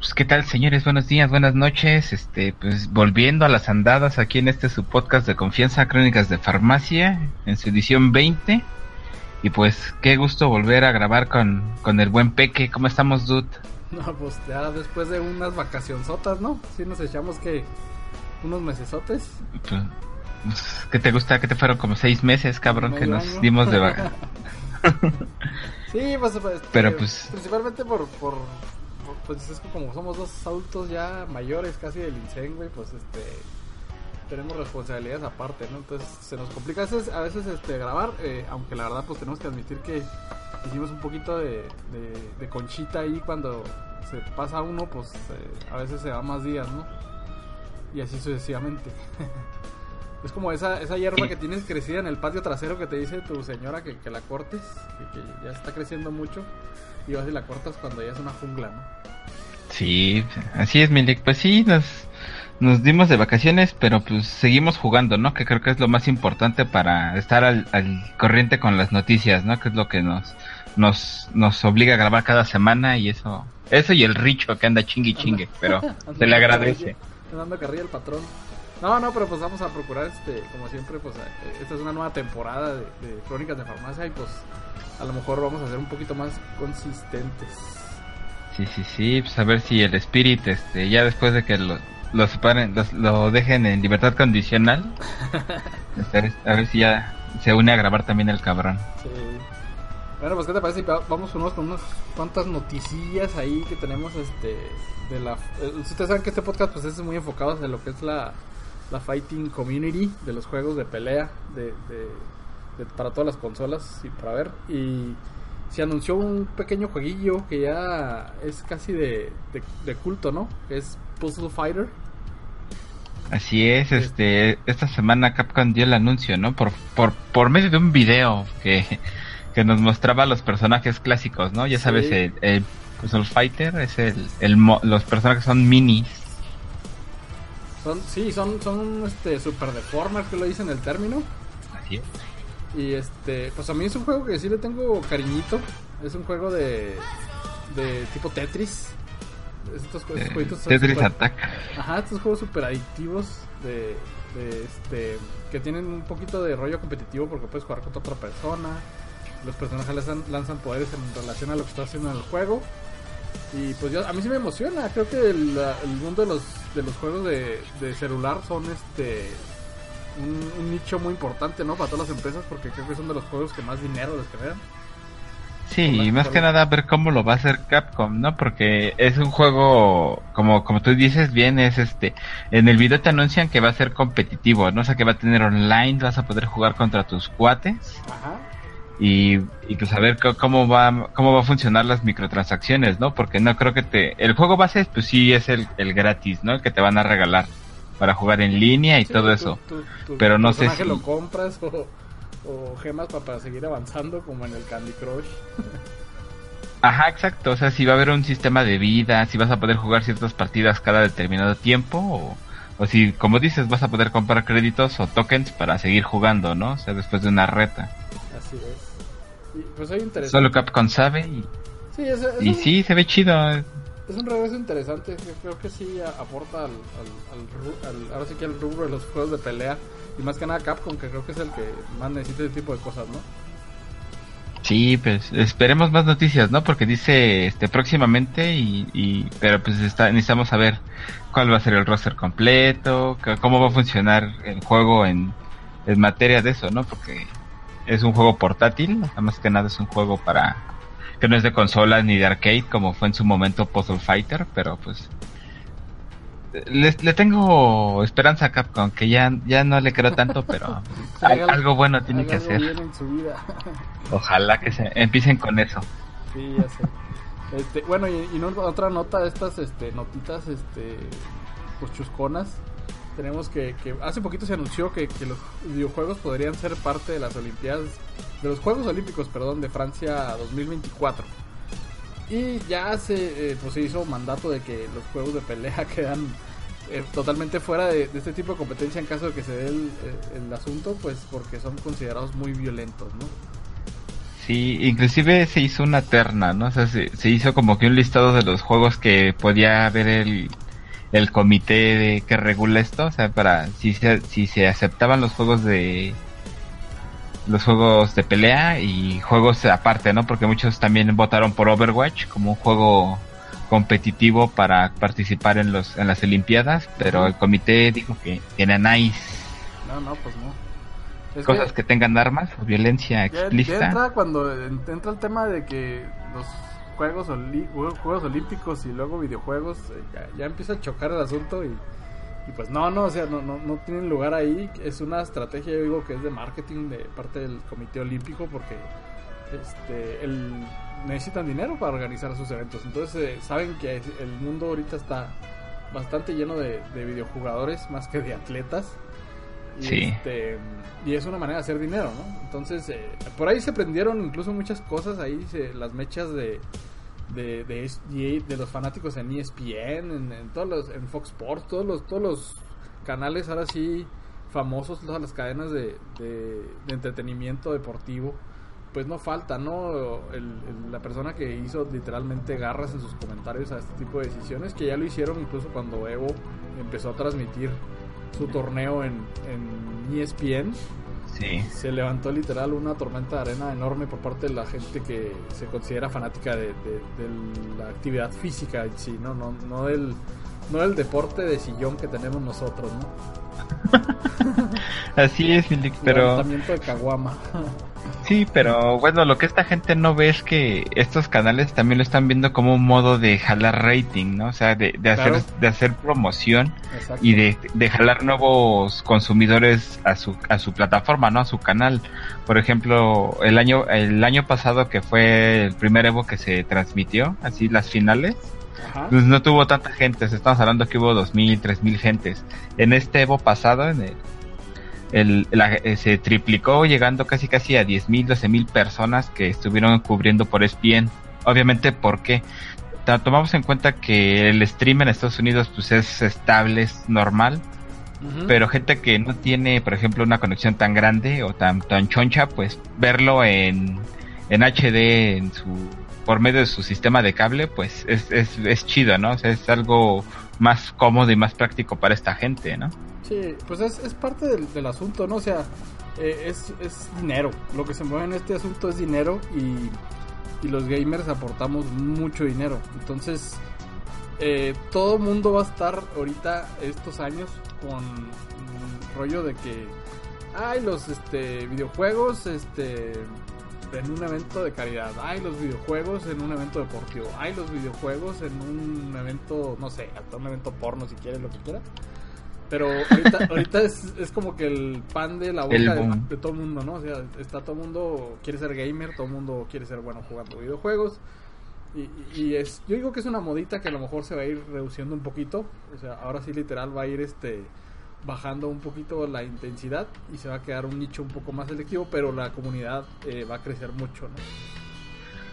Pues, ¿qué tal, señores? Buenos días, buenas noches. Este, pues volviendo a las andadas aquí en este su podcast de confianza, Crónicas de Farmacia, en su edición 20. Y pues, qué gusto volver a grabar con, con el buen Peque. ¿Cómo estamos, dude? No, pues ya después de unas vacacionzotas, ¿no? Sí nos echamos que unos mesesotes. Pues, pues, ¿Qué te gusta? ¿Qué te fueron como seis meses, cabrón, que nos dimos de vaca? sí, pues, este, pero pues... Principalmente por, por pues es que como somos dos adultos ya mayores casi del INSEN, güey, pues este tenemos responsabilidades aparte, ¿no? Entonces se nos complica a veces, a veces este, grabar, eh, aunque la verdad pues tenemos que admitir que hicimos un poquito de, de, conchita ahí cuando se pasa uno, pues eh, a veces se va más días, ¿no? Y así sucesivamente. es como esa, esa hierba que tienes crecida en el patio trasero que te dice tu señora que, que la cortes, que, que ya está creciendo mucho y vas y la cortas cuando ya es una jungla, ¿no? Sí, así es, Milik. Pues sí, nos, nos dimos de vacaciones, pero pues seguimos jugando, ¿no? Que creo que es lo más importante para estar al, corriente con las noticias, ¿no? Que es lo que nos, nos, nos obliga a grabar cada semana y eso, eso y el richo que anda chingue chingue, pero se le agradece. Dando carrilla el patrón. No, no, pero pues vamos a procurar, este, como siempre, pues eh, esta es una nueva temporada de, de Crónicas de Farmacia y pues a lo mejor vamos a ser un poquito más consistentes. Sí, sí, sí, pues a ver si el Spirit, este, ya después de que lo, lo separen, lo dejen en libertad condicional, a ver si ya se une a grabar también el cabrón. Sí. Bueno, pues qué te parece vamos unos con unas cuantas noticillas ahí que tenemos este de la eh, ustedes saben que este podcast pues es muy enfocado en lo que es la, la fighting community de los juegos de pelea de, de para todas las consolas y para ver y se anunció un pequeño jueguillo que ya es casi de, de, culto, ¿no? Es Puzzle Fighter. Así es, este, esta semana Capcom dio el anuncio, ¿no? Por, por, por medio de un video que, que nos mostraba los personajes clásicos, ¿no? Ya sabes, el, Puzzle Fighter es el, el, los personajes son minis. Son, sí, son, son este, super deformers que lo dicen el término. Así es. Y este, pues a mí es un juego que sí le tengo cariñito. Es un juego de, de tipo Tetris. Estos, Tetris Attack. Ajá, estos juegos super adictivos de, de, este que tienen un poquito de rollo competitivo porque puedes jugar contra otra persona. Los personajes lanzan, lanzan poderes en relación a lo que está haciendo en el juego. Y pues yo, a mí sí me emociona. Creo que el, el mundo de los, de los juegos de, de celular son este un, nicho muy importante, ¿no? Para todas las empresas, porque creo que son de los juegos que más dinero les generan. Sí, y más que nada ver cómo lo va a hacer Capcom, ¿no? Porque es un juego, como, como tú dices bien, es este, en el video te anuncian que va a ser competitivo, ¿no? O sea, que va a tener online, vas a poder jugar contra tus cuates. Ajá. Y, y pues a ver cómo va, cómo va a funcionar las microtransacciones, ¿no? Porque no creo que te, el juego base, pues sí es el, el gratis, ¿no? El que te van a regalar para jugar en línea y todo eso. pero no sé si lo compras o, gemas para, seguir avanzando como en el Candy Crush. Ajá, exacto. O sea, si va a haber un sistema de vida, si vas a poder jugar ciertas partidas cada determinado tiempo, o, o si, como dices, vas a poder comprar créditos o tokens para seguir jugando, ¿no? O sea, después de una reta. Así es. pues hay Solo Capcom sabe y, sí, y sí, se ve chido es un regreso interesante. Creo que sí aporta al, al, ahora sí que al rubro de los juegos de pelea. Y más que nada Capcom, que creo que es el que más necesita ese tipo de cosas, ¿no? Sí, pues esperemos más noticias, ¿no? Porque dice este próximamente y, y pero pues está, necesitamos saber cuál va a ser el roster completo, cómo va a funcionar el juego en, en materia de eso, ¿no? Porque es un juego portátil, más que nada es un juego para que no es de consolas ni de arcade como fue en su momento Puzzle Fighter, pero pues le, le tengo esperanza a Capcom, que ya, ya no le creo tanto, pero algo bueno tiene que hacer. Ojalá que se empiecen con eso. Sí, ya sé. Este, bueno, y, y otra nota de estas este, notitas este, pues chusconas tenemos que, que hace poquito se anunció que, que, los videojuegos podrían ser parte de las Olimpiadas, de los Juegos Olímpicos, perdón, de Francia 2024. Y ya se, eh, pues se hizo mandato de que los juegos de pelea quedan eh, totalmente fuera de, este tipo de competencia en caso de que se dé el, el, asunto, pues porque son considerados muy violentos, ¿no? Sí, inclusive se hizo una terna, ¿no? O sea, se, se hizo como que un listado de los juegos que podía ver el, el comité de, que regula esto, o sea, para si se, si se aceptaban los juegos de los juegos de pelea y juegos aparte, ¿no? Porque muchos también votaron por Overwatch como un juego competitivo para participar en los en las Olimpiadas, pero el comité dijo que tiene nice. No, no, pues no. Es cosas que, tengan armas o violencia explícita. Ya entra cuando entra el tema de que los juegos, juegos olímpicos y luego videojuegos eh, ya, ya, empieza a chocar el asunto y, y pues no, no, o sea, no, no, no, tienen lugar ahí. Es una estrategia, yo digo, que es de marketing de parte del Comité Olímpico porque este, el, necesitan dinero para organizar sus eventos. Entonces eh, saben que el mundo ahorita está bastante lleno de, de videojugadores más que de atletas. Y, sí. este, y es una manera de hacer dinero, ¿no? Entonces, eh, por ahí se prendieron incluso muchas cosas, ahí se, las mechas de, de, de, de, los fanáticos en ESPN, en, todos los, en Fox Sports, todos los, todos los canales ahora sí famosos, todas las cadenas de, de, de entretenimiento deportivo, pues no falta, ¿no? El, el, la persona que hizo literalmente garras en sus comentarios a este tipo de decisiones, que ya lo hicieron incluso cuando Evo empezó a transmitir su torneo en, en ESPN. Sí. Se levantó literal una tormenta de arena enorme por parte de la gente que se considera fanática de, de, de la actividad física en sí, ¿no? No, no, del, no del deporte de sillón que tenemos nosotros, ¿no? Así es, Felix, pero... Levantamiento de caguama. Sí, pero bueno, lo que esta gente no ve es que estos canales también lo están viendo como un modo de jalar rating, ¿no? O sea, de, de hacer, Claro. de hacer promoción Exacto. y de, de jalar nuevos consumidores a su, a su plataforma, ¿no? A su canal. Por ejemplo, el año, el año pasado que fue el primer Evo que se transmitió, así las finales, pues no tuvo tanta gente, estamos hablando que hubo dos mil, tres mil gentes. En este Evo pasado, en el, el, la- eh, se triplicó llegando casi casi a 10 mil, 12 mil personas que estuvieron cubriendo por ESPN. Obviamente porque tomamos en cuenta que el stream en Estados Unidos pues es estable, es normal, pero gente que no tiene, por ejemplo, una conexión tan grande o tan, tan choncha, pues verlo en, en HD en su, por medio de su sistema de cable, pues es, es, es chido, ¿no? O sea, es algo más cómodo y más práctico para esta gente, ¿no? Sí, pues es, es parte del, del asunto, ¿no? O sea, eh, es, es dinero. Lo que se mueve en este asunto es dinero y, y los gamers aportamos mucho dinero. Entonces, eh, todo mundo va a estar ahorita estos años con un rollo de que hay los este, videojuegos este, en un evento de caridad, hay los videojuegos en un evento deportivo, hay los videojuegos en un evento, no sé, hasta un evento porno si quieres, lo que quieras. Pero ahorita, ahorita es, es como que el pan de la boca de todo el mundo, ¿no? O sea, está todo el mundo quiere ser gamer, todo el mundo quiere ser bueno jugando videojuegos. Y, y es, yo digo que es una modita que a lo mejor se va a ir reduciendo un poquito. O sea, ahora sí literal va a ir este bajando un poquito la intensidad y se va a quedar un nicho un poco más selectivo, pero la comunidad eh, va a crecer mucho, ¿no?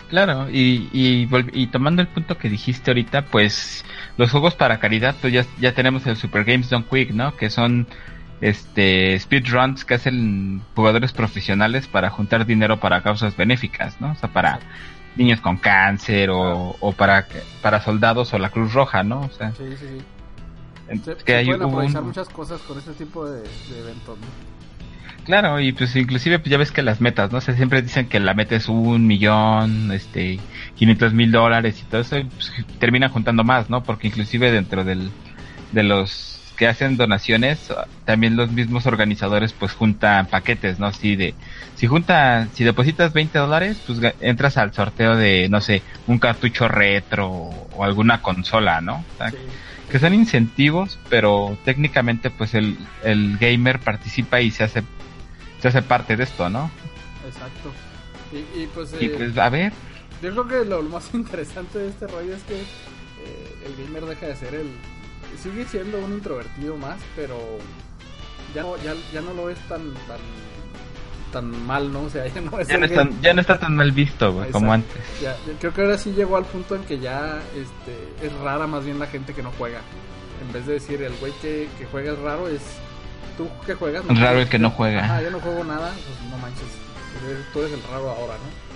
Claro, y, y, y tomando el punto que dijiste ahorita, pues los juegos para caridad, pues ya, ya tenemos el Super Games Done Quick, ¿no? Que son este speedruns que hacen jugadores profesionales para juntar dinero para causas benéficas, ¿no? O sea, para niños con cáncer o, o para, para soldados o la Cruz Roja, ¿no? O sea, Sí, sí, sí. Se, que se hay pueden hubo aprovechar un- muchas cosas con este tipo de, de eventos, ¿no? Claro, y pues inclusive pues ya ves que las metas, ¿no? O sea, siempre dicen que la meta es un millón, este, 500 mil dólares y todo eso, y, pues, terminan juntando más, ¿no? Porque inclusive dentro del, de los que hacen donaciones, también los mismos organizadores pues juntan paquetes, ¿no? Si de, si junta, si depositas 20 dólares, pues entras al sorteo de, no sé, un cartucho retro o alguna consola, ¿no? O sea, Sí. Que son incentivos, pero técnicamente pues el, el gamer participa y se hace se hace parte de esto, ¿no? Exacto. Y, y pues, Y eh, pues a ver, yo creo que lo, lo más interesante de este rollo es que eh, el gamer deja de ser el... Sigue siendo un introvertido más, pero ya no, ya, ya no lo es tan, tan, tan mal, ¿no? O sea, ya no es ya no, está, ya no está tan mal visto, güey, como antes. Ya, creo que ahora sí llegó al punto en que ya este, es rara más bien la gente que no juega. En vez de decir el güey que, que juega es raro, es tú que juegas. Raro el que no juega. Ah, yo no juego nada, pues no manches. Tú eres el raro ahora, ¿no?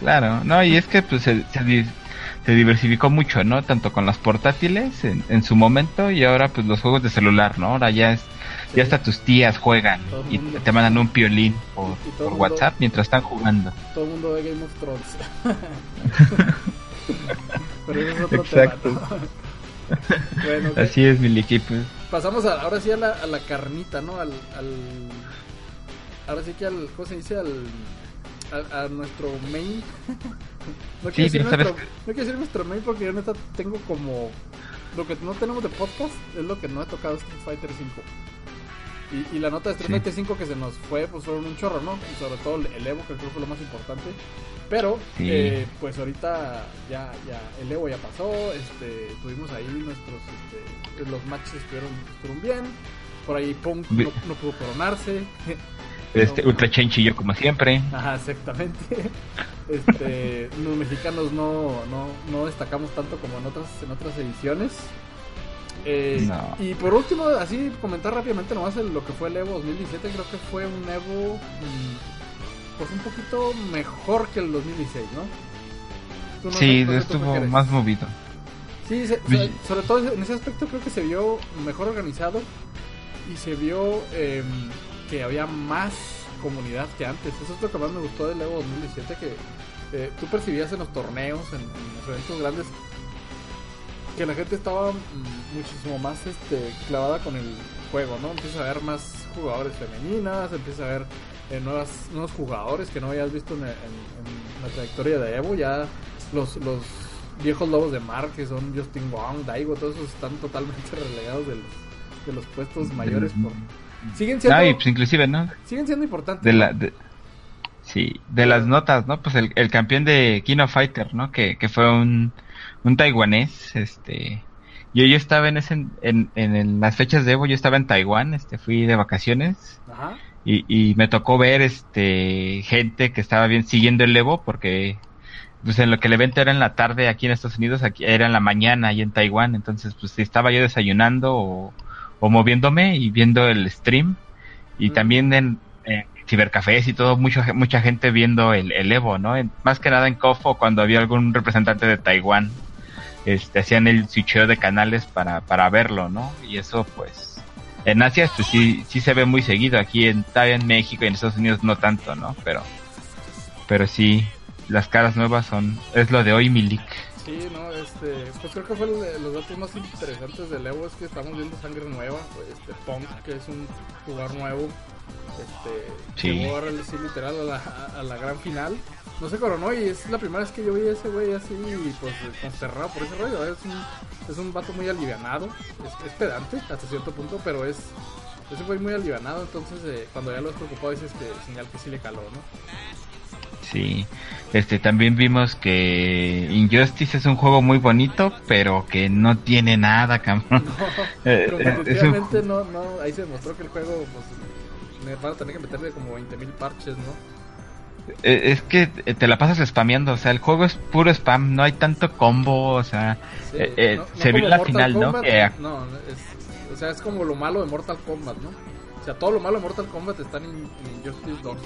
Claro, no, y es que pues se, se, diversificó mucho, ¿no? Tanto con las portátiles en, en, su momento y ahora pues los juegos de celular, ¿no? Ahora ya es ya hasta tus tías juegan y te mandan un piolín por, WhatsApp mientras están jugando. Todo el mundo ve Game of Thrones. Pero eso es otro Exacto. bueno, Así es, mi equipo. Pasamos ahora sí a la, a la carnita, ¿no? Al, al, ahora sí que al, ¿cómo se dice? Al, a, nuestro main. no, quiero decir nuestro, no quiero decir nuestro main porque yo neta tengo como... Lo que no tenemos de podcast es lo que no he tocado Street Fighter 5. Y, y la nota de Street Fighter 5 que se nos fue, pues fueron un chorro, ¿no? Y sobre todo el Evo, que creo que fue lo más importante. Pero, eh, pues ahorita ya, ya, el Evo ya pasó, este, tuvimos ahí nuestros, este, los matches estuvieron, estuvieron bien. Por ahí Punk no, no pudo coronarse. Este, Ultra Chenchillo como siempre. Ajá, exactamente. Este, los mexicanos no, no, no destacamos tanto como en otras, en otras ediciones. Eh, y por último, así comentar rápidamente nomás lo que fue el Evo 2017, creo que fue un Evo mm, pues un poquito mejor que el 2016, ¿no? sí, estuvo más movido. Sí, sobre todo en ese aspecto creo que se vio mejor organizado y se vio em, que había más comunidad que antes. Eso es lo que más me gustó del Evo 2017, que eh, tú percibías en los torneos, en los eventos grandes, que la gente estaba muchísimo más este, clavada con el juego, ¿no? Empieza a ver más jugadores femeninas, empieza a ver eh, nuevas, nuevos jugadores que no habías visto en, la trayectoria de Evo, ya los, los viejos lobos de mar que son Justin Wong, Daigo, todos esos están totalmente relegados de los, de los puestos mayores por... Siguen siendo... Pues inclusive, ¿no? Siguen siendo importantes. De la, sí, de las notas, ¿no? Pues el, el campeón de King of Fighter, ¿no? Que, que fue un un taiwanés, este, yo, yo estaba en, ese, en, en, las fechas de Evo, yo estaba en Taiwán, este, fui de vacaciones. Y, y me tocó ver, este, gente que estaba bien siguiendo el Evo porque, pues en lo que el evento era en la tarde aquí en Estados Unidos, aquí era en la mañana y en Taiwán, entonces pues estaba yo desayunando o, o moviéndome y viendo el stream. Y también en, cibercafés y todo, mucha, mucha gente viendo el, el Evo, ¿no? más que nada en Kofo cuando había algún representante de Taiwán este, hacían el switcheo de canales para, para verlo, ¿no? Y eso pues en Asia pues, sí, sí se ve muy seguido, aquí en, en México y en Estados Unidos no tanto, ¿no? Pero, pero sí, las caras nuevas son, es lo de hoy Milik. Sí, no, este, pues creo que fue de los datos más interesantes del Evo es que estamos viendo sangre nueva, pues, este Punk, que es un jugador nuevo, este, sí. llegó sí, literal a la, a la gran final no se coronó y es la primera vez que yo vi a ese güey así, pues consterrado por ese rollo. Es un, es un vato muy alivianado, es, pedante hasta cierto punto, pero es ese güey muy alivianado. Entonces, eh, cuando ya lo has preocupado, dices que señal que sí le caló, ¿no? Sí, este también vimos que Injustice es un juego muy bonito, pero que no tiene nada, cabrón. Eh, eh, no, no, ahí se demostró que el juego, pues, me van a tener que meterle como 20.000 parches, ¿no? Eh, es que te la pasas spameando, o sea, el juego es puro spam, no hay tanto combo, o sea, eh, eh, se vio la final, ¿no? no es, o sea, es como lo malo de Mortal Kombat, ¿no? O sea, todo lo malo de Mortal Kombat está en, Injustice 2,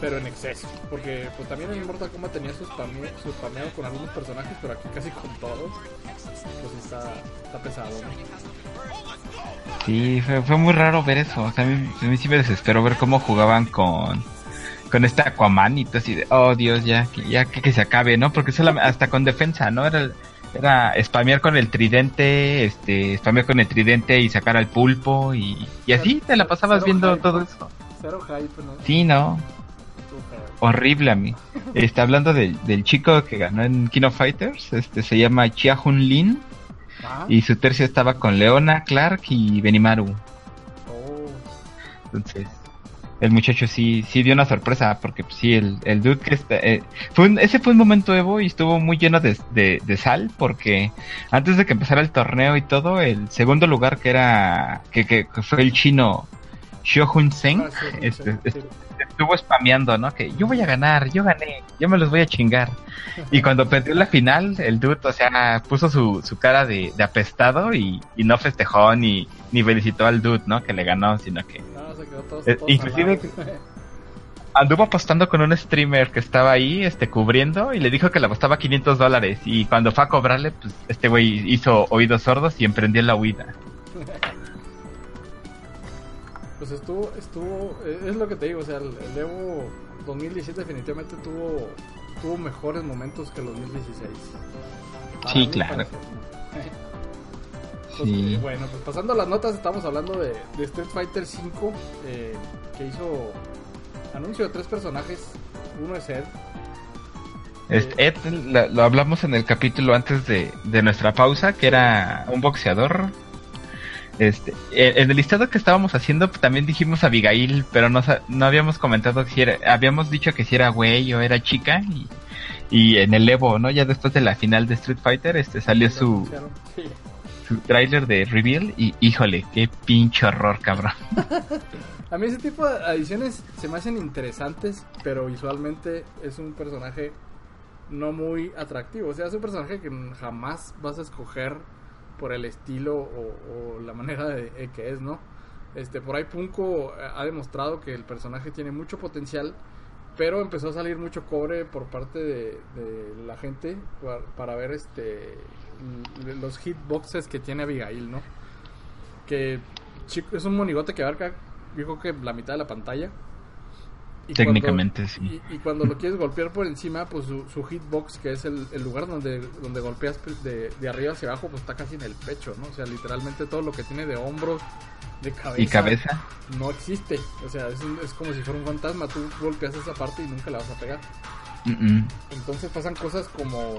pero en exceso, porque pues también en Mortal Kombat tenía su, spameado con algunos personajes, pero aquí casi con todos, pues está, está pesado, ¿no? Sí, fue, fue, muy raro ver eso, o sea, a mí, a mí sí me desesperó ver cómo jugaban con con este Aquaman y todo así de, oh Dios, ya, ya que, se acabe, ¿no? Porque solamente, hasta con defensa, ¿no? Era, era spamear con el tridente, este, spamear con el tridente y sacar al pulpo y, y así te la pasabas viendo todo eso. Cero hype, ¿no? Sí, ¿no? Horrible a mí. Está hablando del chico que ganó en Kino Fighters, este se llama Chia Hun Lin ah. y su tercio estaba con Leona, Clark y Benimaru. Oh. Entonces, el muchacho sí, sí dio una sorpresa, porque pues, sí, el, el dude que está, eh, fue ese fue un momento Evo y estuvo muy lleno de, de, sal, porque antes de que empezara el torneo y todo, el segundo lugar que era, que, que, fue el chino Shohun Seng, ah, este, este, estuvo spameando, ¿no? Que yo voy a ganar, yo gané, yo me los voy a chingar. Y cuando perdió la final, el dude, o sea, puso su, su cara de, de apestado y, y no festejó ni, ni felicitó al dude, ¿no? Que le ganó, sino que eh, inclusive anduvo apostando con un streamer que estaba ahí, este, cubriendo, y le dijo que le apostaba 500 dólares. Y cuando fue a cobrarle, pues, este güey hizo oídos sordos y emprendió la huida. pues estuvo, estuvo, eh, es lo que te digo, o sea, el, Evo 2017 definitivamente tuvo, tuvo mejores momentos que el 2016. sí, claro. Pues, bueno, pues pasando a las notas, estamos hablando de, Street Fighter V, eh, que hizo anuncio de tres personajes. Uno es Ed. Ed, lo, hablamos en el capítulo antes de, nuestra pausa, que era un boxeador. Este, en el listado que estábamos haciendo también dijimos Abigail, pero no, no habíamos comentado si era, habíamos dicho que si era güey o era chica y, en el Evo, ¿no? Ya después de la final de Street Fighter, este salió su, su tráiler de reveal y híjole, qué pinche horror, cabrón. A mí ese tipo de adiciones se me hacen interesantes, pero visualmente es un personaje no muy atractivo. O sea, es un personaje que jamás vas a escoger por el estilo o, la manera de, que es, ¿no? Este, por ahí Punko ha demostrado que el personaje tiene mucho potencial, pero empezó a salir mucho cobre por parte de, la gente para, ver este los hitboxes que tiene Abigail, ¿no? Que es un monigote que abarca, yo que la mitad de la pantalla. Técnicamente, sí. Y, cuando lo quieres golpear por encima, pues su, hitbox, que es el, lugar donde, donde golpeas pues, de, arriba hacia abajo, pues está casi en el pecho, ¿no? O sea, literalmente todo lo que tiene de hombros, de cabeza. ¿Y cabeza? No existe. O sea, es, es como si fuera un fantasma. Tú golpeas esa parte y nunca la vas a pegar. Entonces pasan cosas como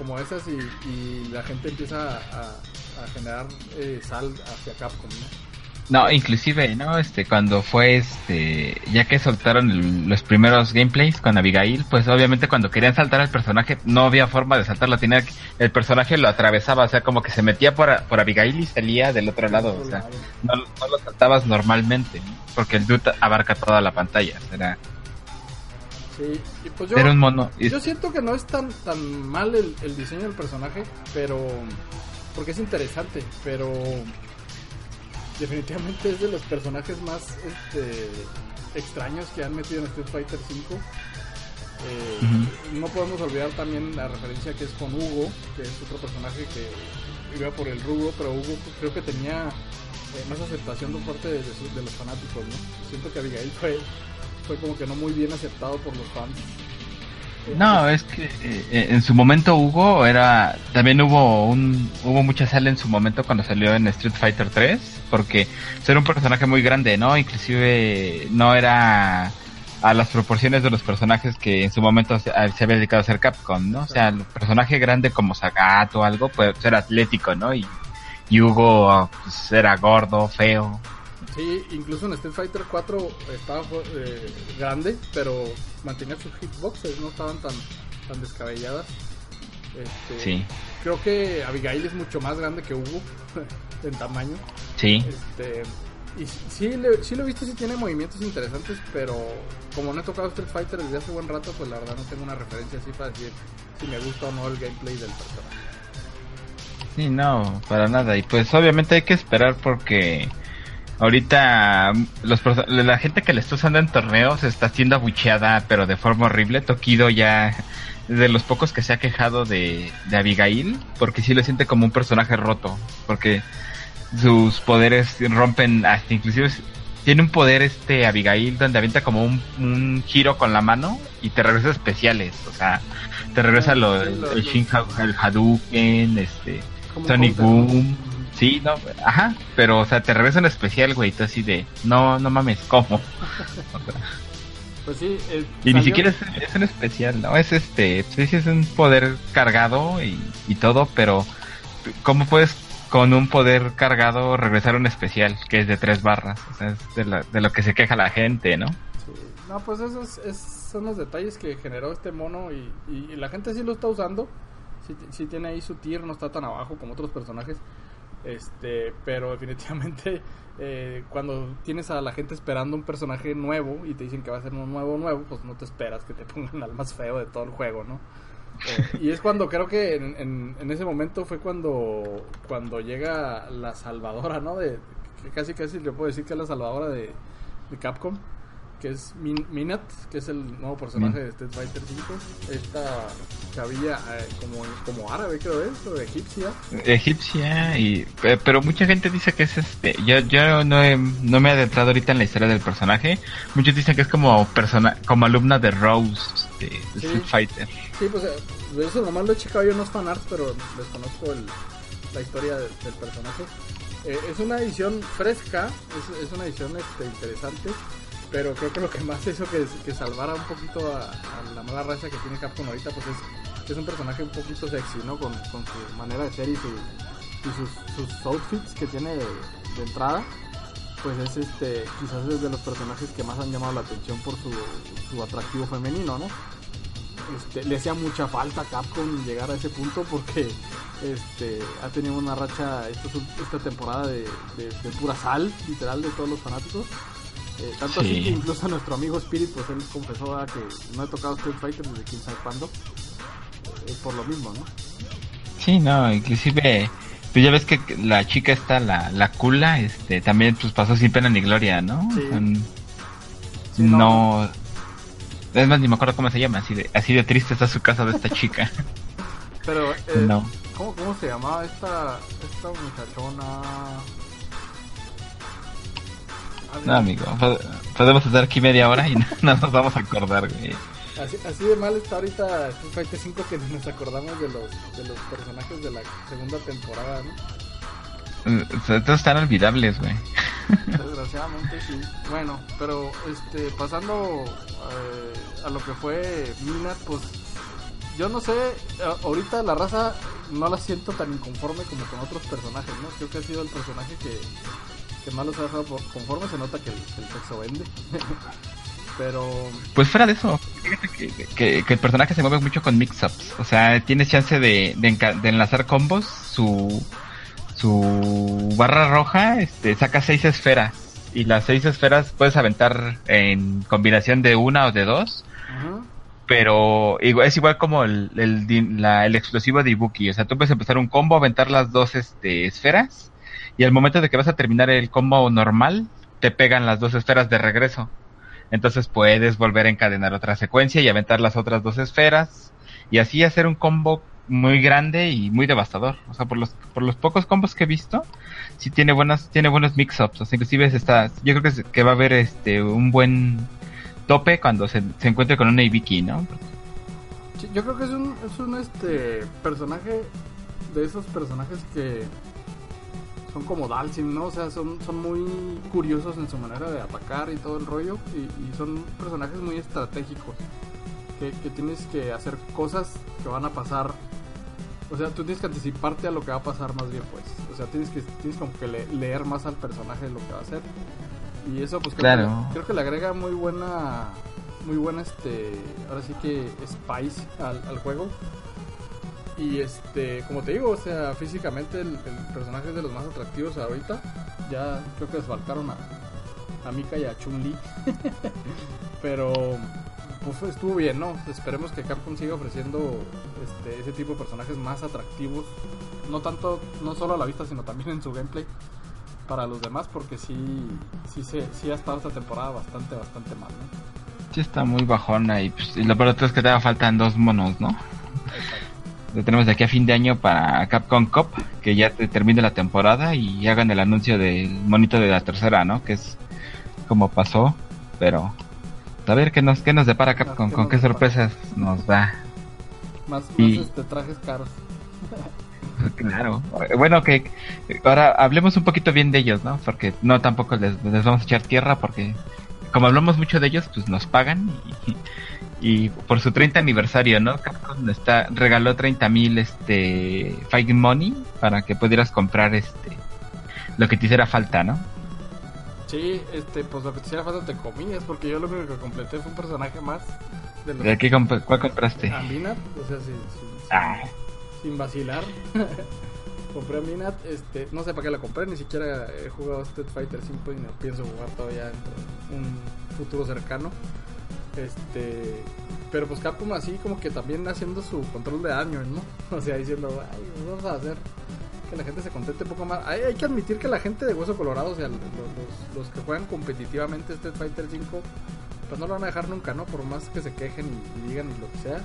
como esas y, la gente empieza a, generar eh, sal hacia Capcom, ¿no? No, inclusive, ¿no? Este, cuando fue este, ya que soltaron los primeros gameplays con Abigail, pues obviamente cuando querían saltar al personaje no había forma de saltarlo, tenía el personaje lo atravesaba, o sea, como que se metía por, por Abigail y salía del otro lado, o sea, no, lo saltabas normalmente, porque el dude abarca toda la pantalla, era pues yo, un mono. Yo siento que no es tan, tan mal el, diseño del personaje, pero. Porque es interesante, pero. Definitivamente es de los personajes más este, extraños que han metido en Street Fighter V. Eh, no podemos olvidar también la referencia que es con Hugo, que es otro personaje que iba por el rubro, pero Hugo creo que tenía eh, más aceptación por parte de, de, los fanáticos, ¿no? Siento que Abigail fue fue como que no muy bien aceptado por los fans. No, es que eh, en su momento Hugo era también hubo un hubo mucha sal en su momento cuando salió en Street Fighter 3 porque era un personaje muy grande, ¿no? Inclusive no era a las proporciones de los personajes que en su momento se, había dedicado a hacer Capcom, ¿no? O sea, el personaje grande como Sagat o algo, pues era atlético, ¿no? Y, Hugo pues, era gordo, feo. Sí, incluso en Street Fighter 4 estaba eh, grande, pero mantenía sus hitboxes, no estaban tan, tan descabelladas. Este, sí. Creo que Abigail es mucho más grande que Hugo en tamaño. Sí. Este, y sí, sí lo he visto, sí tiene movimientos interesantes, pero como no he tocado Street Fighter desde hace buen rato, pues la verdad no tengo una referencia así para decir si me gusta o no el gameplay del personaje. Sí, no, para nada. Y pues obviamente hay que esperar porque Ahorita los, la gente que le está usando en torneos está siendo abucheada, pero de forma horrible. Tokido ya de los pocos que se ha quejado de, de Abigail, porque sí lo siente como un personaje roto, porque sus poderes rompen hasta inclusive tiene un poder este Abigail donde avienta como un, un giro con la mano y te regresa especiales, o sea, te regresa lo, el, Shin el Hadouken, este Sonic Boom, Sí, no, ajá, pero o sea, te regresa en especial, güey, tú así de, no, no mames, ¿cómo? pues sí, y ni siquiera es, un especial, ¿no? Es este, sí, sí es un poder cargado y, y todo, pero ¿cómo puedes con un poder cargado regresar un especial que es de tres barras? O sea, es de, de lo que se queja la gente, ¿no? Sí. No, pues esos son los detalles que generó este mono y, y, la gente sí lo está usando. Sí, sí, tiene ahí su tier, no está tan abajo como otros personajes. Este, pero definitivamente eh, cuando tienes a la gente esperando un personaje nuevo y te dicen que va a ser un nuevo nuevo, pues no te esperas que te pongan al más feo de todo el juego, ¿no? Eh, y es cuando creo que en, en, ese momento fue cuando cuando llega la salvadora, ¿no? De casi casi le puedo decir que es la salvadora de, Capcom. Que es Minat, que es el nuevo personaje de Street Fighter 5. Esta chavilla eh, como, como árabe, creo es, o egipcia. Egipcia, y, eh, pero mucha gente dice que es este. Yo, yo no, no me he adentrado ahorita en la historia del personaje. Muchos dicen que es como persona como alumna de Rose de, Street Fighter. Sí, pues eh, de eso nomás lo he checado yo en los fanarts, pero desconozco el, la historia del, personaje. es una edición fresca, es, es una edición este, interesante pero creo que lo que más hizo que, que salvara un poquito a, la mala raza que tiene Capcom ahorita, pues es, es un personaje un poquito sexy, ¿no? Con, con su manera de ser y, sus, sus, outfits que tiene de, entrada. Pues es este, quizás es de los personajes que más han llamado la atención por su, su atractivo femenino, ¿no? Este, le hacía mucha falta a Capcom llegar a ese punto porque este, ha tenido una racha esta, esta temporada de, de, pura sal, literal, de todos los fanáticos. Eh, tanto así que incluso a nuestro amigo Spirit, pues él confesó que no he tocado Street Fighter desde quién sabe cuándo. Eh, por lo mismo, ¿no? Sí, no, inclusive, pues ya ves que la chica está, la, la cula, este, también pues pasó sin pena ni gloria, ¿no? no, Es más, ni me acuerdo cómo se llama, así de, así de triste está su casa de esta chica. Pero, eh, no. ¿cómo, ¿cómo se llamaba esta, esta muchachona? No, amigo, podemos estar aquí media hora y no, nos vamos a acordar, güey. Así, así, de mal está ahorita Street Fighter 5 que nos acordamos de los, de los personajes de la segunda temporada, ¿no? Eh, Estos están olvidables, güey. Desgraciadamente sí. Bueno, pero este pasando eh, a lo que fue Mina, pues yo no sé, ahorita la raza no la siento tan inconforme como con otros personajes, ¿no? Creo que ha sido el personaje que que más los ha dejado conforme, se nota que el, sexo vende. Pero. Pues fuera de eso, fíjate que, el personaje se mueve mucho con mix-ups. O sea, tienes chance de, de, enlazar combos. Su, su barra roja este, saca seis esferas. Y las seis esferas puedes aventar en combinación de una o de dos. Pero es igual como el, el, el explosivo de Ibuki. O sea, tú puedes empezar un combo, aventar las dos este, esferas y al momento de que vas a terminar el combo normal, te pegan las dos esferas de regreso. Entonces puedes volver a encadenar otra secuencia y aventar las otras dos esferas y así hacer un combo muy grande y muy devastador. O sea, por los, por los pocos combos que he visto, sí tiene buenas, tiene buenos mix-ups. O sea, inclusive está, yo creo que, que va a haber este un buen tope cuando se, se encuentre con una Ibiki, ¿no? yo creo que es un, es un este personaje de esos personajes que son como Dalsim, ¿no? O sea, son, son muy curiosos en su manera de atacar y todo el rollo. Y, son personajes muy estratégicos. Que, tienes que hacer cosas que van a pasar. O sea, tú tienes que anticiparte a lo que va a pasar más bien, pues. O sea, tienes que tienes como que leer más al personaje lo que va a hacer. Y eso, pues creo, que, creo que le agrega muy buena. Muy buena, este. Ahora sí que Spice al, al juego y este, como te digo, o sea, físicamente el, personaje es de los más atractivos ahorita. Ya creo que desfalcaron a, a Mika y a Chun-Li. Pero pues estuvo bien, ¿no? Esperemos que Capcom siga ofreciendo este, ese tipo de personajes más atractivos. No tanto, no solo a la vista, sino también en su gameplay para los demás, porque sí, sí, se, sí ha estado esta temporada bastante, bastante mal, ¿no? Sí está muy bajona y, pues, y lo peor es que te faltan dos monos, ¿no? Tenemos de aquí a fin de año para Capcom Cup, que ya termine la temporada y hagan el anuncio del monito de la tercera, ¿no? Que es como pasó, pero a ver qué nos, qué nos depara Capcom, con qué sorpresas nos da. Más, este, trajes caros. claro, bueno que ahora hablemos un poquito bien de ellos, ¿no? Porque no tampoco les, les vamos a echar tierra porque como hablamos mucho de ellos, pues nos pagan y, y por su 30 aniversario, ¿no? Capcom está, regaló 30 mil este, Fighting Money para que pudieras comprar este lo que te hiciera falta, ¿no? Sí, este, pues lo que te hiciera falta te comías, porque yo lo único que completé fue un personaje más. De, los... ¿De qué cuál compraste? A Minat, o sea, sin, ah. sin vacilar. compré a Minat, este, no sé para qué la compré, ni siquiera he jugado Street Fighter 5 y no pienso jugar todavía en un futuro cercano. Este, pero pues Capcom así como que también haciendo su control de daño, ¿no? O sea, diciendo, ay, pues vamos a hacer que la gente se contente un poco más. Hay, que admitir que la gente de Hueso Colorado, o sea, los, los, que juegan competitivamente Street Fighter 5, pues no lo van a dejar nunca, ¿no? Por más que se quejen y, digan lo que sea,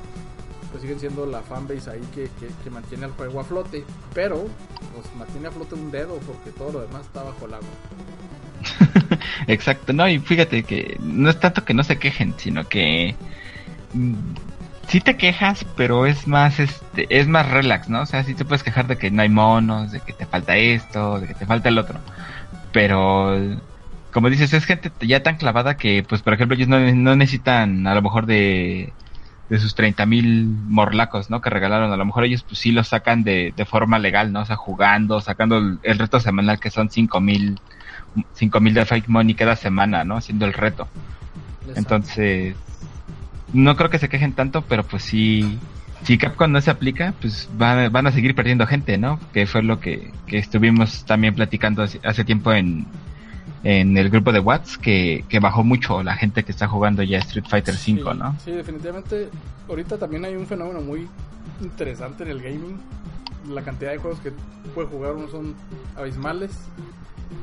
pues siguen siendo la fanbase ahí que, que, mantiene el juego a flote. Pero, pues mantiene a flote un dedo porque todo lo demás está bajo el agua. Exacto, no, y fíjate que no es tanto que no se quejen, sino que mm, sí te quejas, pero es más este es más relax, ¿no? O sea, sí te puedes quejar de que no hay monos, de que te falta esto, de que te falta el otro. Pero como dices, es gente ya tan clavada que pues por ejemplo ellos no, necesitan a lo mejor de de sus 30 mil morlacos, ¿no? Que regalaron. A lo mejor ellos pues sí los sacan de, de forma legal, ¿no? O sea, jugando, sacando el, el reto semanal que son 5 mil cinco mil de fake money cada semana, ¿no? Haciendo el reto. Entonces, no creo que se quejen tanto, pero pues sí, si Capcom no se aplica, pues van, van a seguir perdiendo gente, ¿no? Que fue lo que, que estuvimos también platicando hace, tiempo en, en el grupo de Watts, que, que bajó mucho la gente que está jugando ya Street Fighter V, ¿no? Sí, definitivamente. Ahorita también hay un fenómeno muy interesante en el gaming. La cantidad de juegos que puede jugar uno son abismales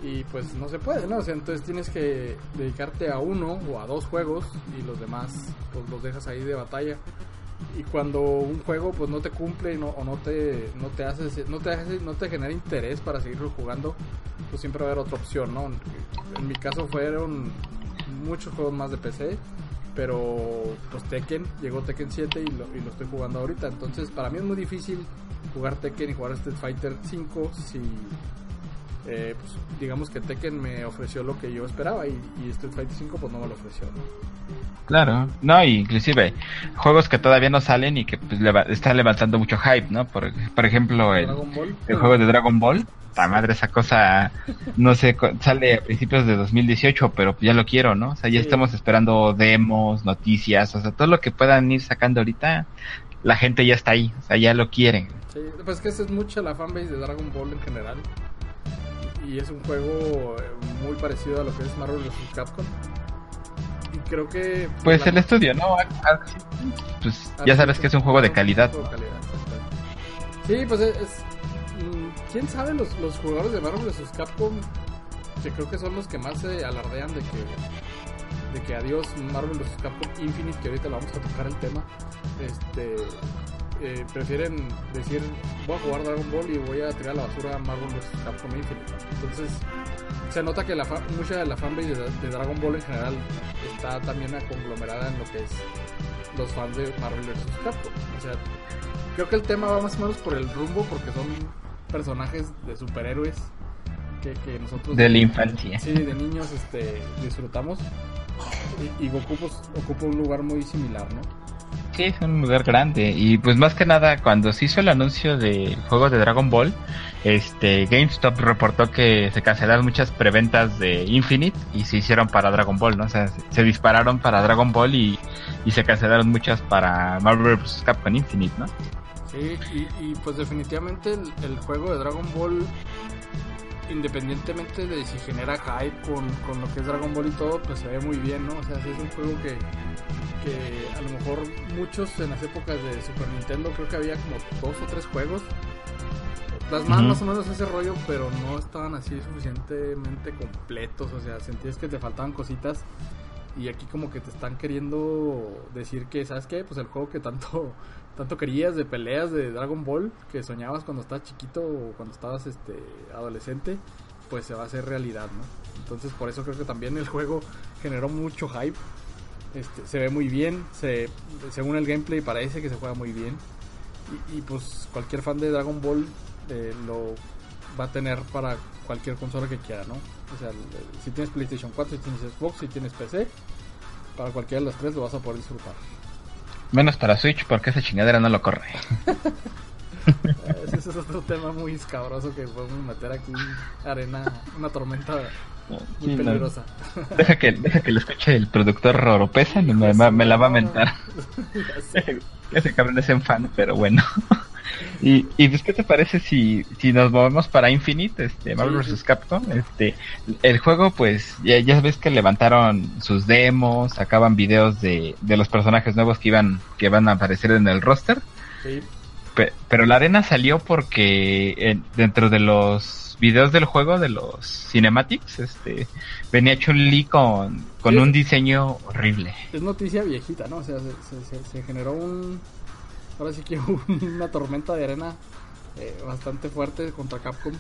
y pues no se puede, ¿no? O sea, entonces tienes que dedicarte a uno o a dos juegos y los demás pues los dejas ahí de batalla. Y cuando un juego pues no te cumple no, o no te no te hace no te hace, no te genera interés para seguirlo jugando, pues siempre va a haber otra opción, ¿no? En mi caso fueron muchos juegos más de PC, pero pues Tekken, llegó Tekken 7 y lo, y lo estoy jugando ahorita, entonces para mí es muy difícil jugar Tekken y jugar Street Fighter 5 si eh, pues, digamos que Tekken me ofreció lo que yo esperaba y, Street Fighter 5 pues no me lo ofreció. Claro, no, inclusive juegos que todavía no salen y que pues, están levantando mucho hype, ¿no? Por, ejemplo, el, el juego de Dragon Ball. La madre, esa cosa, no sé, sale a principios de 2018, pero ya lo quiero, ¿no? O sea, ya estamos esperando demos, noticias, o sea, todo lo que puedan ir sacando ahorita, la gente ya está ahí, o sea, ya lo quieren. Sí, pues que esa es mucha la fanbase de Dragon Ball en general y es un juego eh, muy parecido a lo que es Marvel vs. Capcom. Y creo que... Pues el estudio, ¿no? Pues ya sabes que es un juego de calidad. Sí, pues es... Mm, ¿Quién sabe los, los jugadores de Marvel vs. Capcom? Que creo que son los que más se alardean de que de que adiós Marvel vs. Capcom Infinite, que ahorita lo vamos a tocar el tema. Este eh, prefieren decir voy a jugar Dragon Ball y voy a tirar a la basura Marvel vs. Capcom Infinite. Entonces se nota que la mucha de la fanbase de, Dragon Ball en general está también conglomerada en lo que es los fans de Marvel vs. Capcom. O sea, creo que el tema va más o menos por el rumbo porque son personajes de superhéroes que, nosotros de la infancia sí de niños este disfrutamos y, y Goku pues, ocupa un lugar muy similar no Sí, es un lugar grande. Y pues más que nada, cuando se hizo el anuncio del juego de Dragon Ball, este GameStop reportó que se cancelaron muchas preventas de Infinite y se hicieron para Dragon Ball, ¿no? O sea, se dispararon para Dragon Ball y, se cancelaron muchas para Marvel vs. Capcom Infinite, ¿no? Sí, y, pues definitivamente el, juego de Dragon Ball independientemente de si genera hype con, con, lo que es Dragon Ball y todo, pues se ve muy bien, ¿no? O sea, es un juego que, que a lo mejor muchos en las épocas de Super Nintendo creo que había como dos o tres juegos. Las más, más o menos ese rollo, pero no estaban así suficientemente completos. O sea, sentías que te faltaban cositas. Y aquí como que te están queriendo decir que, ¿sabes qué? Pues el juego que tanto, tanto querías de peleas de Dragon Ball, que soñabas cuando estabas chiquito o cuando estabas este adolescente, pues se va a hacer realidad, ¿no? Entonces por eso creo que también el juego generó mucho hype este, se ve muy bien, se, según el gameplay parece que se juega muy bien. Y, pues cualquier fan de Dragon Ball eh, lo va a tener para cualquier consola que quiera, ¿no? O sea, si tienes PlayStation 4, si tienes Xbox, si tienes PC, para cualquiera de los tres lo vas a poder disfrutar. Menos para Switch porque esa chingadera no lo corre. Ese es otro tema muy escabroso que podemos meter aquí arena, una tormenta muy peligrosa. Deja que, deja que lo escuche el productor Roropesa, me, me, me la va a mentar. Ese cabrón es un fan, pero bueno. Y, y pues, ¿qué te parece si, si nos movemos para Infinite, este, Marvel vs. Capcom? Este, el juego, pues, ya, ya ves que levantaron sus demos, sacaban videos de, de los personajes nuevos que iban, que van a aparecer en el roster. pero la arena salió porque dentro de los videos del juego, de los cinematics, este, venía Chun-Li con, con un diseño horrible. Es noticia viejita, ¿no? O sea, se, se, generó un... Ahora sí que una tormenta de arena eh, bastante fuerte contra Capcom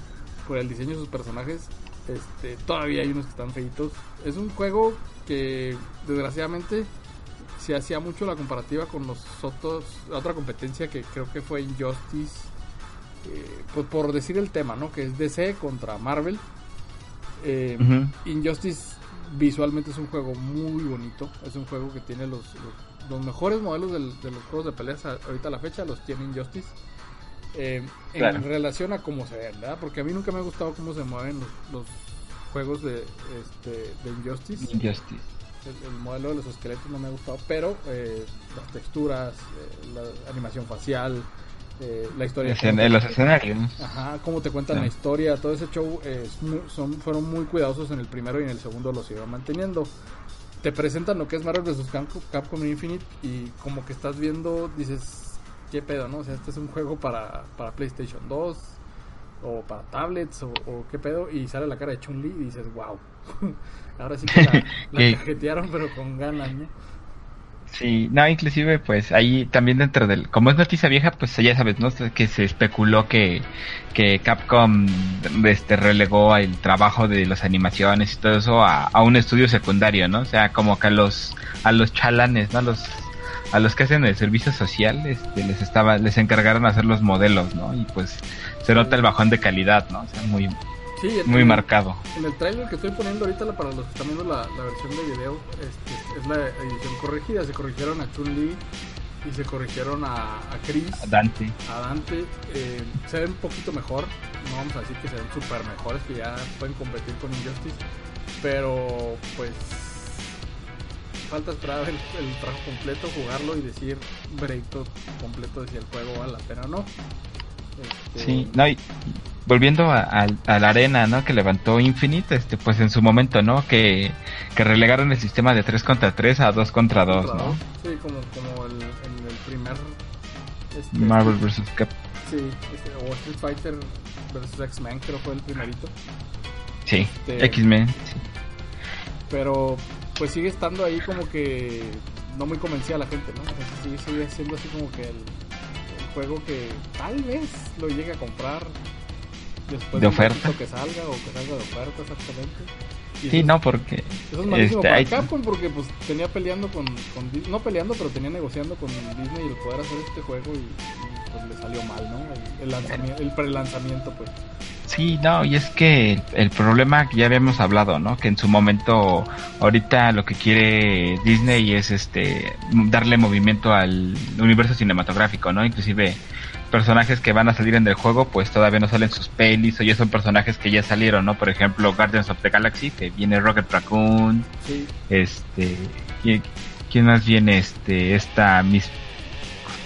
por el diseño de sus personajes. Este, todavía hay unos que están feitos. Es un juego que desgraciadamente se hacía mucho la comparativa con los otros, la otra competencia que creo que fue Injustice, eh, pues por decir el tema, ¿no? Que es DC contra Marvel. Eh, Injustice visualmente es un juego muy bonito, es un juego que tiene los, los, mejores modelos de los juegos de peleas ahorita a la fecha, los tiene Injustice. Eh, en relación a cómo se ven, ¿verdad? Porque a mí nunca me ha gustado cómo se mueven los, juegos de, este, de Injustice. Injustice el, modelo de los esqueletos no me ha gustado, pero eh, las texturas, eh, la animación facial, eh, la historia. En, los escenarios. Ajá, cómo te cuentan la historia, todo ese show son, fueron muy cuidadosos en el primero y en el segundo los iban manteniendo. Te presentan lo que es Marvel vs. Capcom Infinite y como que estás viendo, dices, ¿qué pedo, no? O sea, este es un juego para, para PlayStation 2 o para tablets o, o qué pedo y sale la cara de Chun-Li y dices, wow. Ahora sí que la, cajetearon, pero con ganas, ¿no? Sí, no, inclusive pues ahí también dentro del, como es noticia vieja, pues ya sabes, ¿no? Que se especuló que, que Capcom este relegó el trabajo de las animaciones y todo eso a, un estudio secundario, ¿no? O sea, como que a los, a los chalanes, ¿no? A los, a los que hacen el servicio social, este, les estaba, les encargaron hacer los modelos, ¿no? Y pues se nota el bajón de calidad, ¿no? O sea, muy, muy marcado. En el trailer que estoy poniendo ahorita para los que están viendo la, versión de video, este, es la edición corregida. Se corrigieron a Chun-Li y se corrigieron a, a Chris. A Dante. A Dante. Eh, se ven un poquito mejor. No vamos a decir que se ven súper mejores, que ya pueden competir con Injustice. Pero pues falta esperar el, el trabajo completo, jugarlo y decir veredicto completo de si el juego vale la pena o no. Este, sí, no, y, volviendo a, la arena, ¿no? Que levantó Infinite, este, pues en su momento, ¿no? Que, que relegaron el sistema de 3 contra 3 a 2 contra 2, ¿no? Sí, como, como el, en el primer... Este, Marvel vs. Cap. Sí, este, o Street Fighter vs. X-Men, creo fue el primerito. Sí, este, X-Men, sí. Pero pues sigue estando ahí como que no muy convencida la gente, ¿no? sigue, sigue siendo así como que el, juego que tal vez lo llegue a comprar después de, oferta. que salga o que salga de oferta exactamente sí no porque eso es malísimo este, para Capcom porque pues tenía peleando con, con, no peleando pero tenía negociando con Disney el poder hacer este juego y, pues le salió mal no el, el lanzamiento el prelanzamiento pues Sí, no, y es que el, problema que ya habíamos hablado, ¿no? Que en su momento, ahorita lo que quiere Disney es este darle movimiento al universo cinematográfico, ¿no? Inclusive personajes que van a salir en el juego, pues todavía no salen sus pelis, o ya son personajes que ya salieron, ¿no? Por ejemplo, Guardians of the Galaxy, que viene Rocket Raccoon, este, ¿quién más viene? Este, esta Miss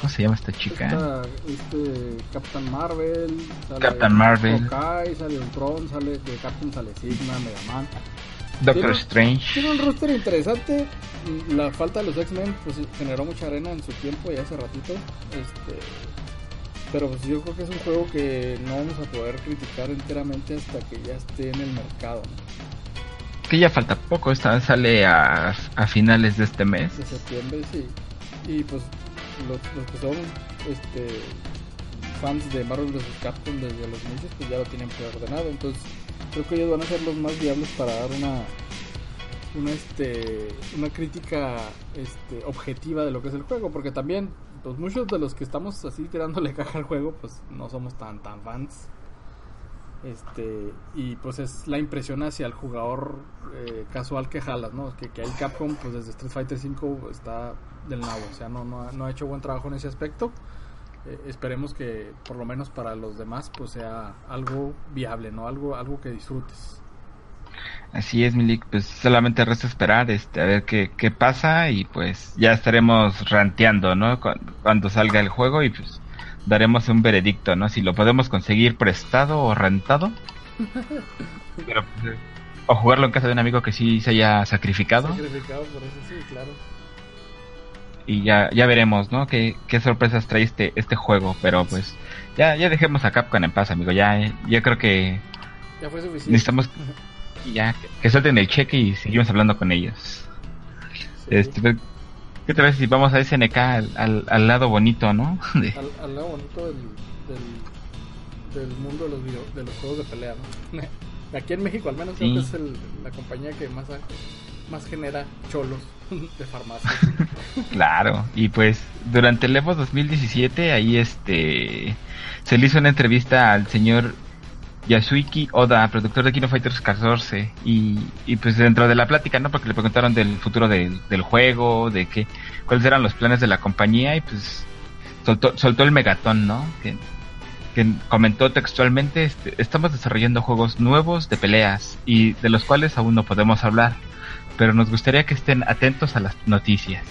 ¿Cómo se llama esta chica? este, Captain Marvel. Sale Captain Marvel. sale Ultron, sale de Captain sale Sigma, Mega Man. Doctor Strange. Tiene un roster interesante. La falta de los X-Men pues, generó mucha arena en su tiempo y hace ratito. Este, pero pues yo creo que es un juego que no vamos a poder criticar enteramente hasta que ya esté en el mercado. Que ya falta poco, esta sale a, a finales de este mes. De septiembre, sí. Y pues los, que son este, fans de Marvel vs. Capcom desde los inicios, pues ya lo tienen preordenado. Entonces, creo que ellos van a ser los más viables para dar una una este una crítica este objetiva de lo que es el juego porque también muchos de los que estamos así tirándole caja al juego pues no somos tan tan fans este y pues es la impresión hacia el jugador eh, casual que jalas no que, que hay Capcom pues desde Street Fighter 5 está del nabo, o sea, no, no, ha hecho buen trabajo en ese aspecto. Eh, esperemos que por lo menos para los demás pues sea algo viable, ¿no? Algo, algo que disfrutes. Así es, Milik, pues solamente resta esperar este, a ver qué, qué pasa y pues ya estaremos ranteando, ¿no? Cuando salga el juego y pues daremos un veredicto, ¿no? Si lo podemos conseguir prestado o rentado. Pero, pues, o jugarlo en casa de un amigo que sí se haya sacrificado. Sacrificado, por eso sí, claro. y ya ya veremos, ¿no? Qué, qué sorpresas trae este este juego, pero pues ya ya dejemos a Capcom en paz, amigo. Ya ya creo que ya fue suficiente. necesitamos ya que, suelten el cheque y seguimos hablando con ellos. Este, ¿Qué te parece si vamos a SNK al, al, lado bonito, no? Al, lado bonito del, del, mundo de los, video, de los juegos de pelea, ¿no? Aquí en México al menos creo que es la compañía que más, más genera cholos de farmacia. claro, y pues durante el Evo 2017 ahí este se le hizo una entrevista al señor Yasuiki Oda, productor de Kino Fighters 14, y, y pues dentro de la plática, ¿no? Porque le preguntaron del futuro del, del juego, de qué, cuáles eran los planes de la compañía, y pues soltó, soltó el megatón, ¿no? Que, que comentó textualmente, este, estamos desarrollando juegos nuevos de peleas, y de los cuales aún no podemos hablar, pero nos gustaría que estén atentos a las noticias.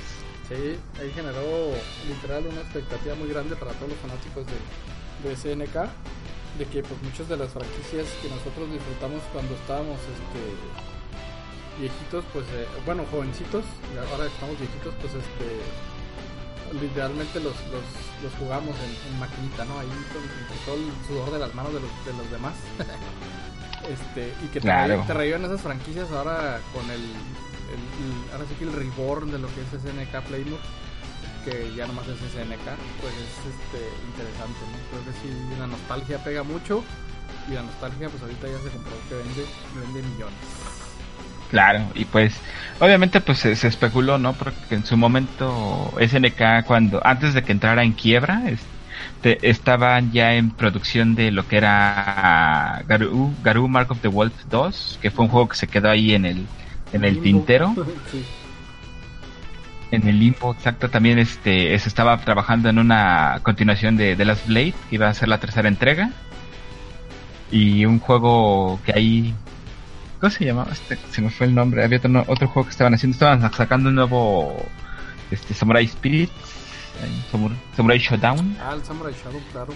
Sí, ahí generó literal una expectativa muy grande para todos los fanáticos de, de SNK de que pues muchas de las franquicias que nosotros disfrutamos cuando estábamos este viejitos pues eh, bueno jovencitos ahora estamos viejitos pues este literalmente los, los, los jugamos en, maquinita no ahí con, todo el sudor de las manos de los, de los demás. Este y que te, claro. te esas franquicias ahora con el, el, ahora sí que el reborn de lo que es SNK Playmore que ya nomás es SNK, pues es este, interesante, ¿no? Creo que sí, la nostalgia pega mucho y la nostalgia pues ahorita ya se compró que vende, vende millones. Claro, y pues obviamente pues se, especuló, ¿no? Porque en su momento SNK cuando antes de que entrara en quiebra este, estaban ya en producción de lo que era Garou, Garou Mark of the Wolf 2, que fue un juego que se quedó ahí en el en el tintero. sí en el limbo, exacto. También este se estaba trabajando en una continuación de The Last Blade, que iba a ser la tercera entrega. Y un juego que ahí. ¿Cómo se llamaba? Este, se me fue el nombre. Había otro, juego que estaban haciendo. Estaban sacando un nuevo este, Samurai Spirit. Samurai, Showdown. Ah, el Samurai Shadow, claro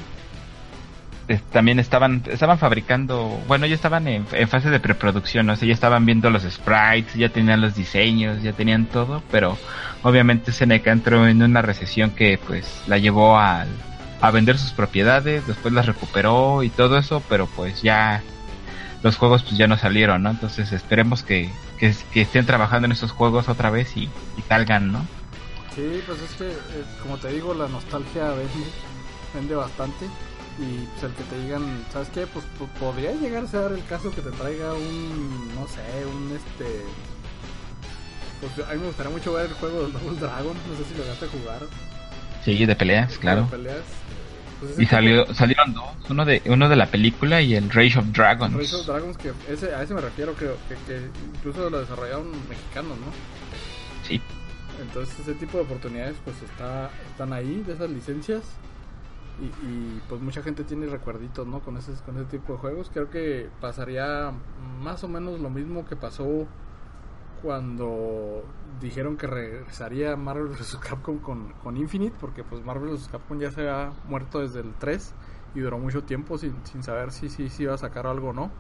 también estaban estaban fabricando, bueno, ya estaban en, fase de preproducción, o sea, ya estaban viendo los sprites, ya tenían los diseños, ya tenían todo, pero obviamente Seneca entró en una recesión que pues la llevó a, a vender sus propiedades, después las recuperó y todo eso, pero pues ya los juegos pues ya no salieron, ¿no? Entonces esperemos que, que, estén trabajando en esos juegos otra vez y, salgan, ¿no? Sí, pues es que, eh, como te digo, la nostalgia vende, vende bastante y pues el que te digan, ¿sabes qué? Pues, podría llegar a ser el caso que te traiga un, no sé, un este... Pues a mí me gustaría mucho ver el juego de Double Dragon, no sé si lo vas a jugar. Sí, de peleas, claro. De peleas. Pues y salió, salieron dos, uno de uno de la película y el Rage of Dragons. Rage of Dragons, que ese, a ese me refiero, creo, que, que incluso lo desarrollaron mexicanos, ¿no? Sí. Entonces ese tipo de oportunidades pues está, están ahí, de esas licencias. Y, pues mucha gente tiene recuerditos, ¿no? Con ese, con ese tipo de juegos. Creo que pasaría más o menos lo mismo que pasó cuando dijeron que regresaría Marvel vs. Capcom con, con Infinite, porque pues Marvel vs. Capcom ya se ha muerto desde el 3 y duró mucho tiempo sin, sin saber si, si, si iba a sacar algo o no.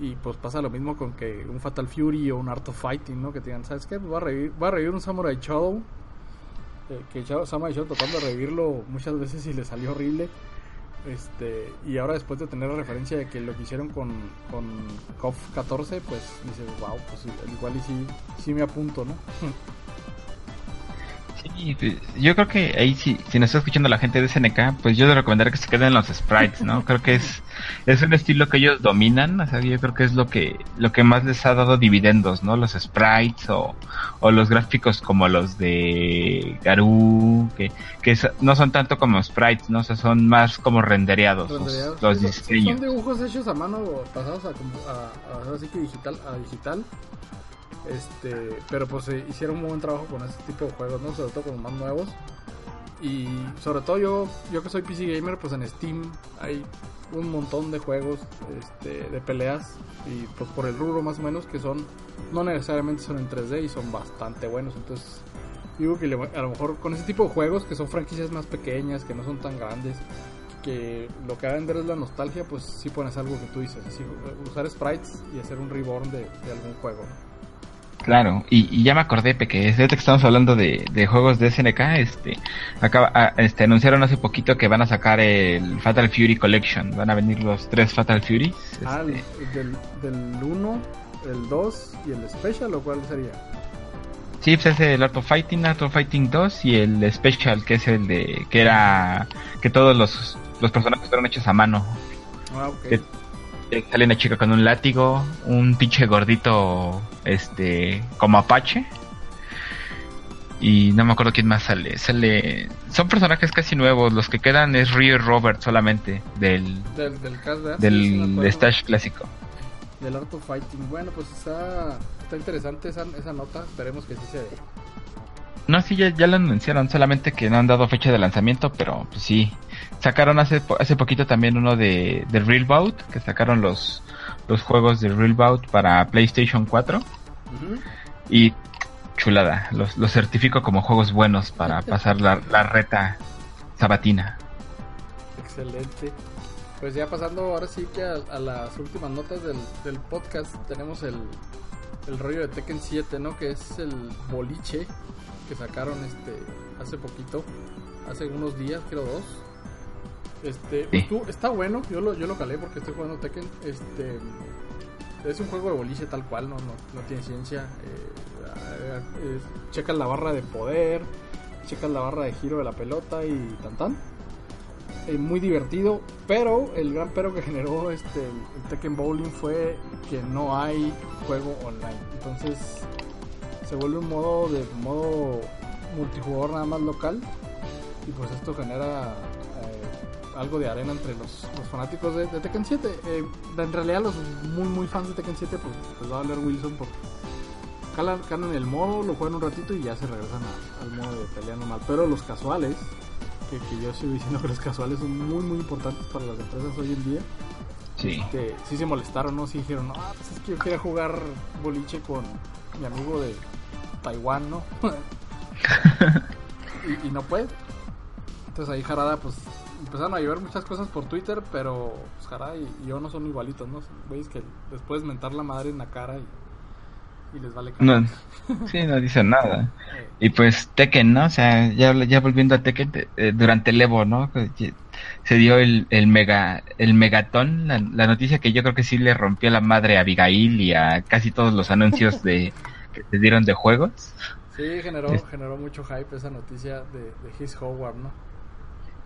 Y pues pasa lo mismo con que un Fatal Fury o un Art of Fighting, ¿no? Que digan, ¿sabes qué? Va a revivir, va a revivir un Samurai Shadow que Sama y yo tratando de revivirlo muchas veces y le salió horrible. Este, y ahora después de tener la referencia de que lo que hicieron con, con KOF 14, pues dices, wow, pues igual y sí, sí me apunto, ¿no? Sí, pues, yo creo que ahí si, si nos está escuchando la gente de SNK, pues yo le recomendaría que se queden los sprites, ¿no? creo que es, es un estilo que ellos dominan, o sea, yo creo que es lo que, lo que más les ha dado dividendos, ¿no? Los sprites o, o los gráficos como los de Garou, que, que no son tanto como sprites, ¿no? O sea, son más como rendereados, los, diseños. Son dibujos hechos a mano pasados a, a, así que digital, a digital este, pero pues se hicieron un buen trabajo con este tipo de juegos, ¿no? Sobre todo con los más nuevos. Y sobre todo yo, yo que soy PC gamer, pues en Steam hay un montón de juegos este, de peleas y pues por el rubro más o menos que son no necesariamente son en 3D y son bastante buenos. Entonces digo que a lo mejor con ese tipo de juegos que son franquicias más pequeñas, que no son tan grandes, que lo que va a vender es la nostalgia, pues sí pones algo que tú dices, así, usar sprites y hacer un reborn de algún juego. Claro, y, ya me acordé, que desde que estamos hablando de, juegos de SNK, este, acaba, ah, este, anunciaron hace poquito que van a sacar el Fatal Fury Collection, van a venir los tres Fatal Furies. Ah, este. del, del 1, el 2 y el Special, ¿o cuál sería? Sí, pues es el Art of Fighting, Art of Fighting 2 y el Special, que es el de, que era, que todos los, los personajes fueron hechos a mano. Ah, ok sale una chica con un látigo, un pinche gordito, este, como Apache. Y no me acuerdo quién más sale. Sale. Son personajes casi nuevos. Los que quedan es Rio y Robert solamente. Del. Del, del, del Stash clásico. Del Art of Fighting. Bueno, pues está. Está interesante esa, esa nota. Esperemos que sí se. No, sí, ya, ya lo anunciaron. Solamente que no han dado fecha de lanzamiento. Pero pues sí. Sacaron hace, hace poquito también uno de, de Real Bout, que sacaron los, los juegos de Real Bout para PlayStation 4. Y chulada, los, los certifico como juegos buenos para pasar la, la reta sabatina. Excelente. Pues ya pasando ahora sí que a, las últimas notas del, del podcast, tenemos el, el rollo de Tekken 7, ¿no? Que es el boliche que sacaron este hace poquito, hace unos días, creo dos. Este, tú, está bueno, yo lo, yo lo calé porque estoy jugando Tekken. Este, es un juego de boliche tal cual, no, no, tiene ciencia. Eh, eh, checas la barra de poder, checas la barra de giro de la pelota y tan tan. Eh, muy divertido, pero el gran pero que generó este el Tekken Bowling fue que no hay juego online. Entonces se vuelve un modo de modo multijugador nada más local y pues esto genera algo de arena entre los, fanáticos de, Tekken 7. Eh, en realidad los muy muy fans de Tekken 7 pues les va a valer Wilson porque calan, calan el modo, lo juegan un ratito y ya se regresan al modo de pelea normal. Pero los casuales, que, yo sigo diciendo que los casuales son muy muy importantes para las empresas hoy en día. Sí. Que sí se molestaron, ¿no? Sí dijeron, no, pues es que yo quería jugar boliche con mi amigo de Taiwán, ¿no? y, y no puede. Entonces ahí Jarada pues empezaron a llover muchas cosas por Twitter, pero pues caray, y yo no son igualitos, ¿no? Veis que después mentar la madre en la cara y, les vale no, Sí, no dicen nada. Y pues Tekken, ¿no? O sea, ya, ya volviendo a Tekken, eh, durante el Evo, ¿no? Se dio el, el mega el megatón, la, noticia que yo creo que sí le rompió la madre a Abigail y a casi todos los anuncios de que se dieron de juegos. Sí, generó, generó mucho hype esa noticia de, de His Howard, ¿no?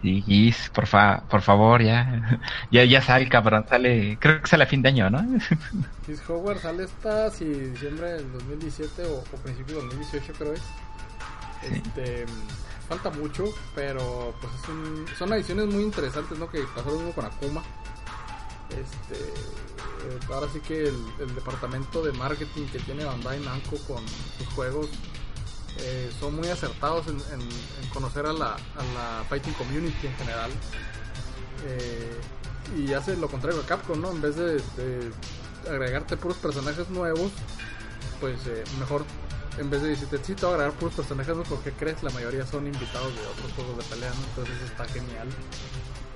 Y Giz, por, fa por favor, ya. ya. Ya sale, cabrón, sale. Creo que sale a fin de año, ¿no? Giz Howard sale hasta si diciembre del 2017 o, o principio del 2018, creo es. Este. Falta mucho, pero pues es un, son ediciones muy interesantes, ¿no? Que pasó lo mismo con Akuma. Este. Eh, ahora sí que el, departamento de marketing que tiene Bandai Namco con sus juegos eh, son muy acertados en, conocer a la, fighting community en general. Eh, y hace lo contrario a Capcom, ¿no? En vez de, agregarte puros personajes nuevos, pues mejor, en vez de decirte, sí, te agregar puros personajes nuevos, porque crees, la mayoría son invitados de otros juegos de pelea, Entonces está genial.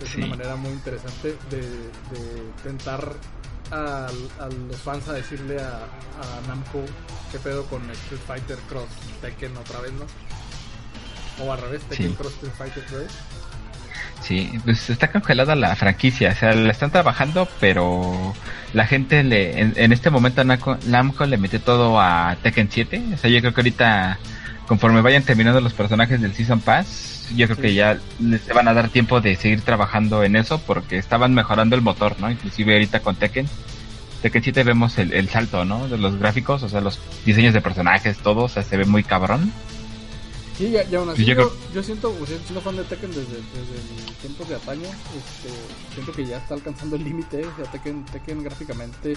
Es una manera muy interesante de, de tentar a, los fans a decirle a, Namco qué pedo con Street Fighter Cross Tekken otra vez, ¿no? O al revés, Tekken Cross Street Fighter Cross Sí, pues está congelada la franquicia, o sea, la están trabajando, pero la gente le, en, este momento Namco le mete todo a Tekken 7, o sea, yo creo que ahorita, conforme vayan terminando los personajes del Season Pass, yo creo que ya les van a dar tiempo de seguir trabajando en eso porque estaban mejorando el motor, ¿no? Inclusive ahorita con Tekken. Tekken 7 vemos el, salto, ¿no? De los gráficos, o sea, los diseños de personajes, todo, o sea, se ve muy cabrón. Sí, ya, ya aún así, yo, yo, siento, o sea, siendo fan de Tekken desde, desde tiempos de ataño, este, siento que ya está alcanzando el límite, o sea, Tekken, Tekken gráficamente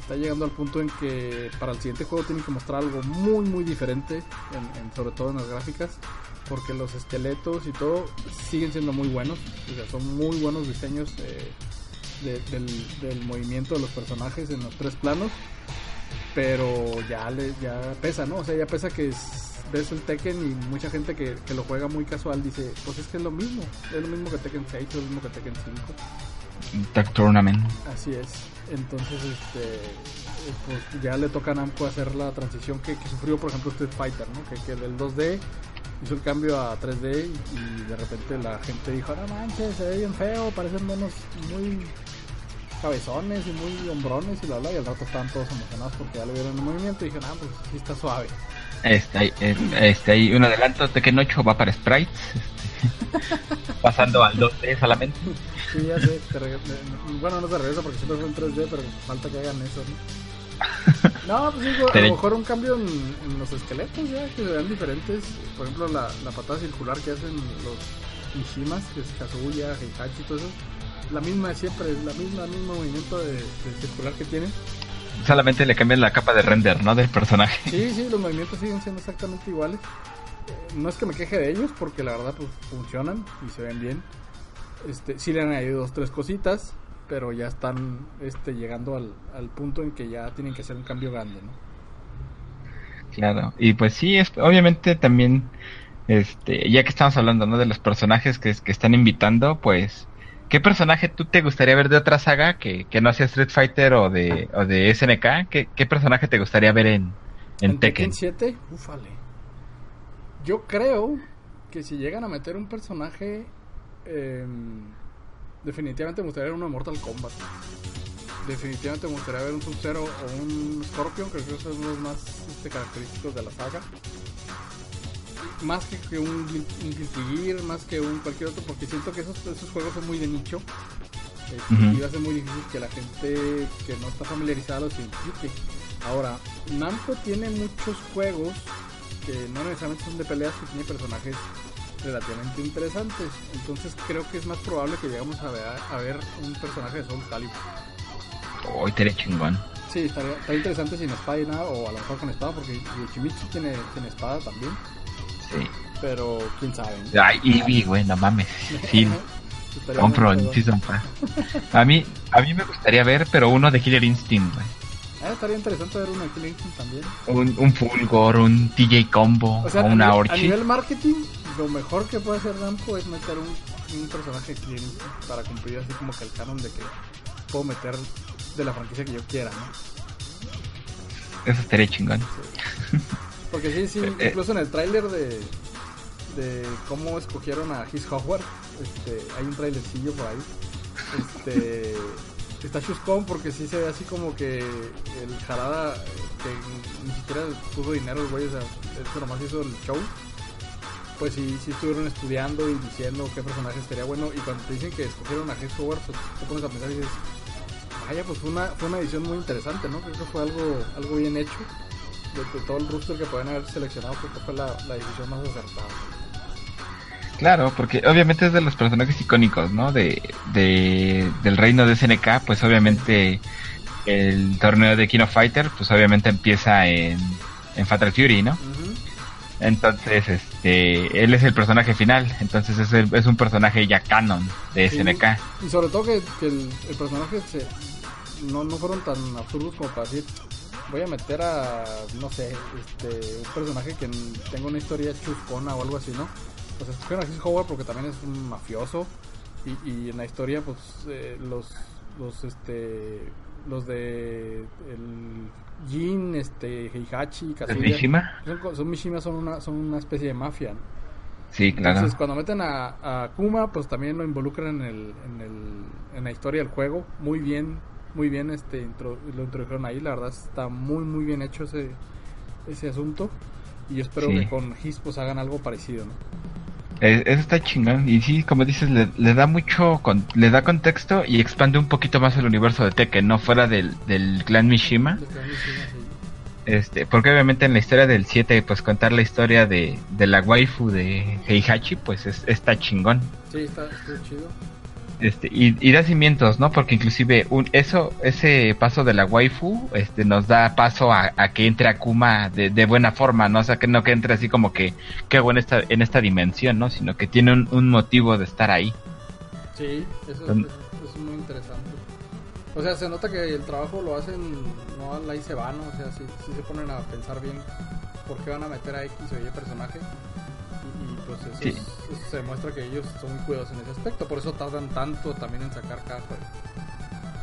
está llegando al punto en que para el siguiente juego tienen que mostrar algo muy muy diferente, en, sobre todo en las gráficas porque los esqueletos y todo siguen siendo muy buenos, o sea, son muy buenos diseños eh, del, movimiento de los personajes en los tres planos, pero ya le, ya pesa, ¿no? O sea, ya pesa que ves el Tekken y mucha gente que, lo juega muy casual dice, pues es que es lo mismo, es lo mismo que Tekken 6, es lo mismo que Tekken 5. Tag Tournament. Así es. Entonces, este, pues ya le toca a Namco hacer la transición que, sufrió, por ejemplo, Street Fighter, ¿no? Que, que del 2D hizo el cambio a 3D y, de repente la gente dijo, no manches, se ve bien feo, parecen monos muy cabezones y muy hombrones y la bla, y al rato estaban todos emocionados porque ya lo vieron en movimiento y dijeron, ah, pues sí está suave. Este, este, hay un adelanto de que Nocho va para sprites, este, pasando al 2D solamente. Sí, ya sé, bueno, no se regresa porque siempre fue en 3D, pero falta que hagan eso, ¿no? No, pues digo, a lo mejor un cambio en, los esqueletos ya, que se vean diferentes. Por ejemplo, la, la patada circular que hacen los Mishimas, que es Kazuya, Heihachi y todo eso. La misma de siempre, la misma, el mismo movimiento de, de circular que tienen solamente le cambian la capa de render, ¿no? Del personaje. Sí, sí, los movimientos siguen siendo exactamente iguales. No es que me queje de ellos, porque la verdad pues funcionan y se ven bien. Este, sí le han añadido dos, tres cositas, pero ya están este, llegando al, al punto en que ya tienen que hacer un cambio grande, ¿no? Claro, y pues sí, es, obviamente también, este, ya que estamos hablando, ¿no? De los personajes que, que están invitando, pues ¿Qué personaje tú te gustaría ver de otra saga que, que no sea Street Fighter o de, o de SNK? ¿Qué, ¿Qué, personaje te gustaría ver en, en, Tekken? 7? Ufale. Yo creo que si llegan a meter un personaje, eh, definitivamente me gustaría ver uno de Mortal Kombat. Definitivamente me gustaría ver un Sub-Zero o un Scorpion, creo que son los más este, característicos de la saga más que, un, un más que un cualquier otro, porque siento que esos, esos juegos son muy de nicho. Este, y va a ser muy difícil que la gente que no está familiarizada los identifique. Ahora, Namco tiene muchos juegos que no necesariamente son de peleas, que tiene personajes relativamente interesantes. Entonces creo que es más probable que lleguemos a ver, a ver un personaje de Soul Calibur. Hoy oh, te chingón. Sí, estaría, interesante sin espada y nada, o a lo mejor con espada, porque Yoshimitsu tiene, tiene espada también. Pero quién sabe. Ay, Eevee, güey, no mames. Sí. Compro en Season A mí, a mí me gustaría ver, pero uno de Killer Instinct, güey. Ah, estaría interesante ver Killer Instinct también. Un, un Fulgor, un TJ Combo, o, una Orchid. A nivel marketing, lo mejor que puede hacer Namco es meter un, un personaje Instinct para cumplir así como que el canon de que puedo meter de la franquicia que yo quiera, ¿no? Eso estaría chingón. Porque sí, sí, eh, eh. incluso en el tráiler de, de cómo escogieron a His Howard, este, hay un trailercillo por ahí. Este, está chuscón porque sí se ve así como que el jarada que ni siquiera puso dinero el güey, o sea, esto nomás hizo el show. Pues sí, sí estuvieron estudiando y diciendo qué personaje sería bueno. Y cuando te dicen que escogieron a His Howard, pues te pones a pensar y dices, vaya, pues fue una, fue una edición muy interesante, ¿no? Creo que fue algo, algo bien hecho de, todo el roster que pueden haber seleccionado, creo que fue la, la decisión más acertada. Claro, porque obviamente es de los personajes icónicos, ¿no? De, de, del reino de SNK, pues obviamente el torneo de King of Fighter, pues obviamente empieza en, en Fatal Fury, ¿no? Entonces, este, él es el personaje final, entonces es, es un personaje ya canon de SNK. Y sobre todo que, el, personaje se, no, no fueron tan absurdos como para decir, voy a meter a, no sé, este, un personaje que tenga una historia chuscona o algo así, ¿no? Pues escogieron a Chris Howard porque también es un mafioso y, y en la historia, pues, eh, los, los, este, los de el Jin, este, Heihachi, Kazuya, Mishima? Son, son Mishima, son una, son una especie de mafia, Sí, claro. Entonces, cuando meten a, a, Kuma, pues también lo involucran en, el, en, el, en la historia del juego. Muy bien, muy bien este lo introdujeron ahí, la verdad está muy muy bien hecho ese, ese asunto y yo espero que con His pues hagan algo parecido, ¿no? Eso está chingón y sí, como dices, le, da mucho, le da contexto y expande un poquito más el universo de Tekken, no fuera del, del clan Mishima. Este, porque obviamente en la historia del 7, pues contar la historia de, de la waifu de Heihachi, pues es, está chingón. Sí, está, está chido. Este, y, da cimientos, ¿no? Porque inclusive un, eso, ese paso de la waifu, este, nos da paso a, que entre Akuma de, de, buena forma, ¿no? O sea, que no que entre así como que, que hago en esta, en esta dimensión, ¿no? Sino que tiene un, motivo de estar ahí. Sí, eso, es, muy interesante. O sea, se nota que el trabajo lo hacen, no ahí se van, ¿no? O sea, si se ponen a pensar bien por qué van a meter a X o Y personaje pues eso, se demuestra que ellos son muy cuidadosos en ese aspecto. Por eso tardan tanto también en sacar cada juego.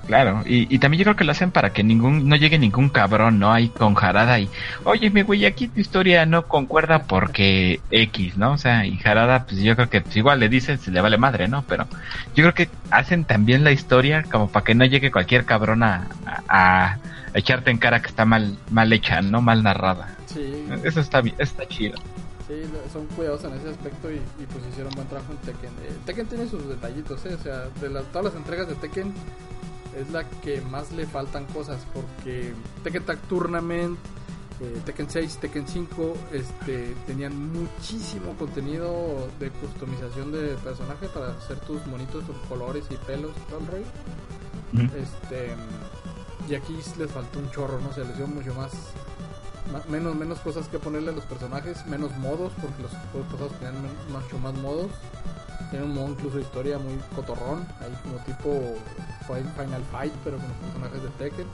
Claro, y, también yo creo que lo hacen para que ningún no llegue ningún cabrón, ¿no? Ahí con jarada y, oye, mi güey, aquí tu historia no concuerda porque X, ¿no? O sea, y jarada, pues yo creo que pues, igual le dicen, se le vale madre, ¿no? Pero yo creo que hacen también la historia como para que no llegue cualquier cabrón a, a, echarte en cara que está mal, mal hecha, ¿no? Mal narrada. Sí. Eso está, está chido. Sí, son cuidadosos en ese aspecto y, pues hicieron buen trabajo en Tekken. Eh, Tekken tiene sus detallitos, ¿eh? O sea, de todas las entregas de Tekken es la que más le faltan cosas porque Tekken Tag Tournament, eh, Tekken 6, Tekken 5 este, tenían muchísimo contenido de customización de personaje para hacer tus monitos colores y pelos y todo el rollo. Este, y aquí les faltó un chorro, ¿no? Se les dio mucho más, menos, menos cosas que ponerle a los personajes, menos modos, porque los juegos pasados tenían mucho más modos. Tiene un modo incluso de historia muy cotorrón, ahí como tipo Final Fight, pero con los personajes de Tekken.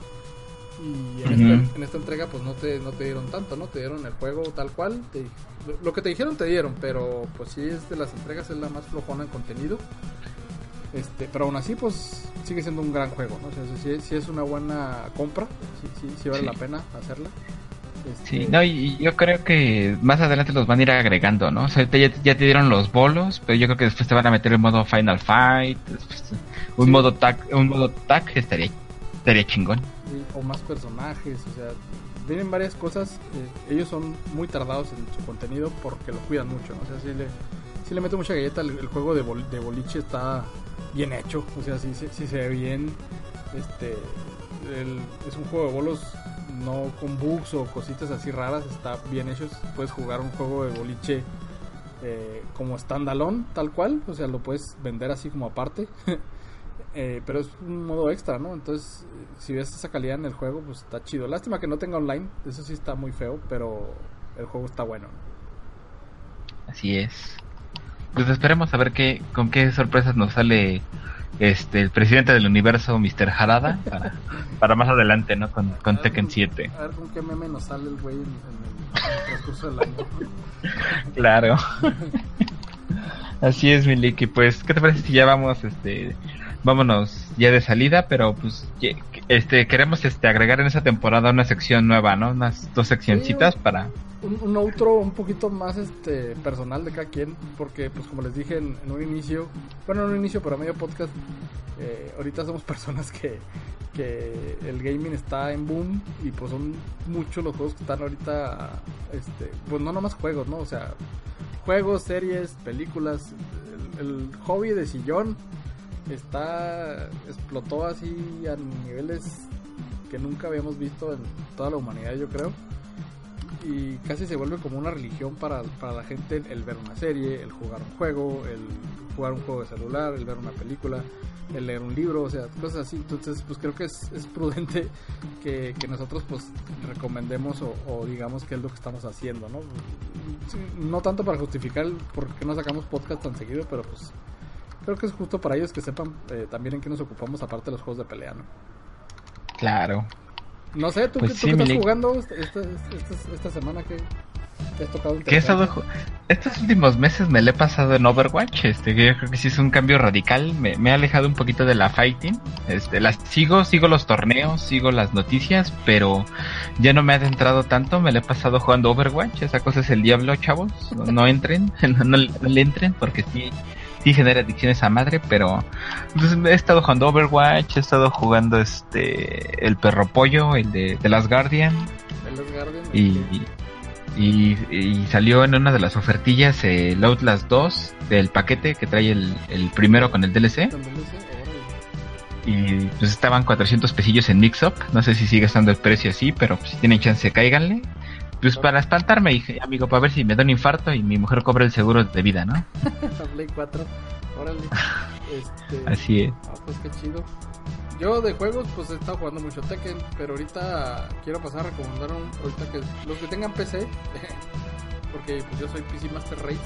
Y en, esta, entrega pues no te, no te dieron tanto, ¿no? Te dieron el juego tal cual. lo, que te dijeron te dieron, pero pues sí es de las entregas, es la más flojona en contenido. Este, pero aún así pues sigue siendo un gran juego, ¿no? O sea, si, es una buena compra, sí, sí, vale la pena hacerla. Sí, este, no, y yo creo que más adelante los van a ir agregando, ¿no? O sea, ya, ya, te dieron los bolos, pero yo creo que después te van a meter el modo Final Fight, un modo tag, un modo tag estaría, estaría chingón. o más personajes, o sea, vienen varias cosas. Eh, ellos son muy tardados en su contenido porque lo cuidan mucho, ¿no? O sea, si le, si le meto mucha galleta, el, juego de, de boliche está bien hecho, o sea, si sí, se ve bien. Este, es un juego de bolos no con bugs o cositas así raras, está bien hecho. Puedes jugar un juego de boliche eh, como standalone, tal cual, o sea, lo puedes vender así como aparte. Eh, pero es un modo extra, ¿no? Entonces, si ves esa calidad en el juego, pues está chido. Lástima que no tenga online, eso sí está muy feo, pero el juego está bueno. Así es. Pues esperemos a ver qué, con qué sorpresas nos sale este el presidente del universo, Mr. Harada, para, más adelante, ¿no? Con, con Tekken 7. A ver con qué meme nos sale el güey en, el, transcurso del año. claro. Así es, Miliki. Pues, ¿qué te parece si ya vamos, este, vámonos ya de salida, pero pues, este, queremos, este, agregar en esa temporada una sección nueva, ¿no? Unas dos seccioncitas para un, otro un poquito más este personal de cada quien, porque pues como les dije en, un inicio, bueno, en un inicio, pero medio podcast, eh, ahorita somos personas que, que el gaming está en boom y pues son muchos los juegos que están ahorita, este, pues no nomás juegos, ¿no? O sea, juegos, series, películas, el, hobby de sillón está, explotó así a niveles que nunca habíamos visto en toda la humanidad, yo creo y casi se vuelve como una religión para, para la gente el ver una serie, el jugar un juego, el jugar un juego de celular, el ver una película, el leer un libro, o sea, cosas así. Entonces, pues creo que es, es prudente que, que, nosotros pues recomendemos o, digamos que es lo que estamos haciendo, ¿no? no tanto para justificar por qué no sacamos podcast tan seguido, pero pues creo que es justo para ellos que sepan eh, también en qué nos ocupamos aparte de los juegos de pelea, ¿no? Claro, no sé, ¿tú, pues qué, estás jugando esta, esta, esta, semana? que te has tocado ¿Qué he estado Estos últimos meses me lo he pasado en Overwatch. Este, yo creo que sí es un cambio radical. Me, me he alejado un poquito de la fighting. Este, las sigo, sigo los torneos, sigo las noticias, pero ya no me he adentrado tanto. Me lo he pasado jugando Overwatch. Esa cosa es el diablo, chavos. No, entren, no, no, le entren porque sí sí genera adicciones a madre, pero pues, he estado jugando Overwatch, he estado jugando este el perro pollo, el de, de Las Guardian. y, y, salió en una de las ofertillas el Outlast 2 del paquete que trae el, el primero con el DLC. Y pues estaban 400 pesillos en Mixup. No sé si sigue estando el precio así, pero pues, si tienen chance, cáiganle. Pues para espantarme, dije, amigo, para ver si me da un infarto y mi mujer cobra el seguro de vida, ¿no? Play 4, órale. Este, Así es. Ah, pues qué chido. Yo de juegos, pues he estado jugando mucho Tekken, pero ahorita quiero pasar a recomendar un, ahorita que los que tengan PC, porque pues yo soy PC Master Race,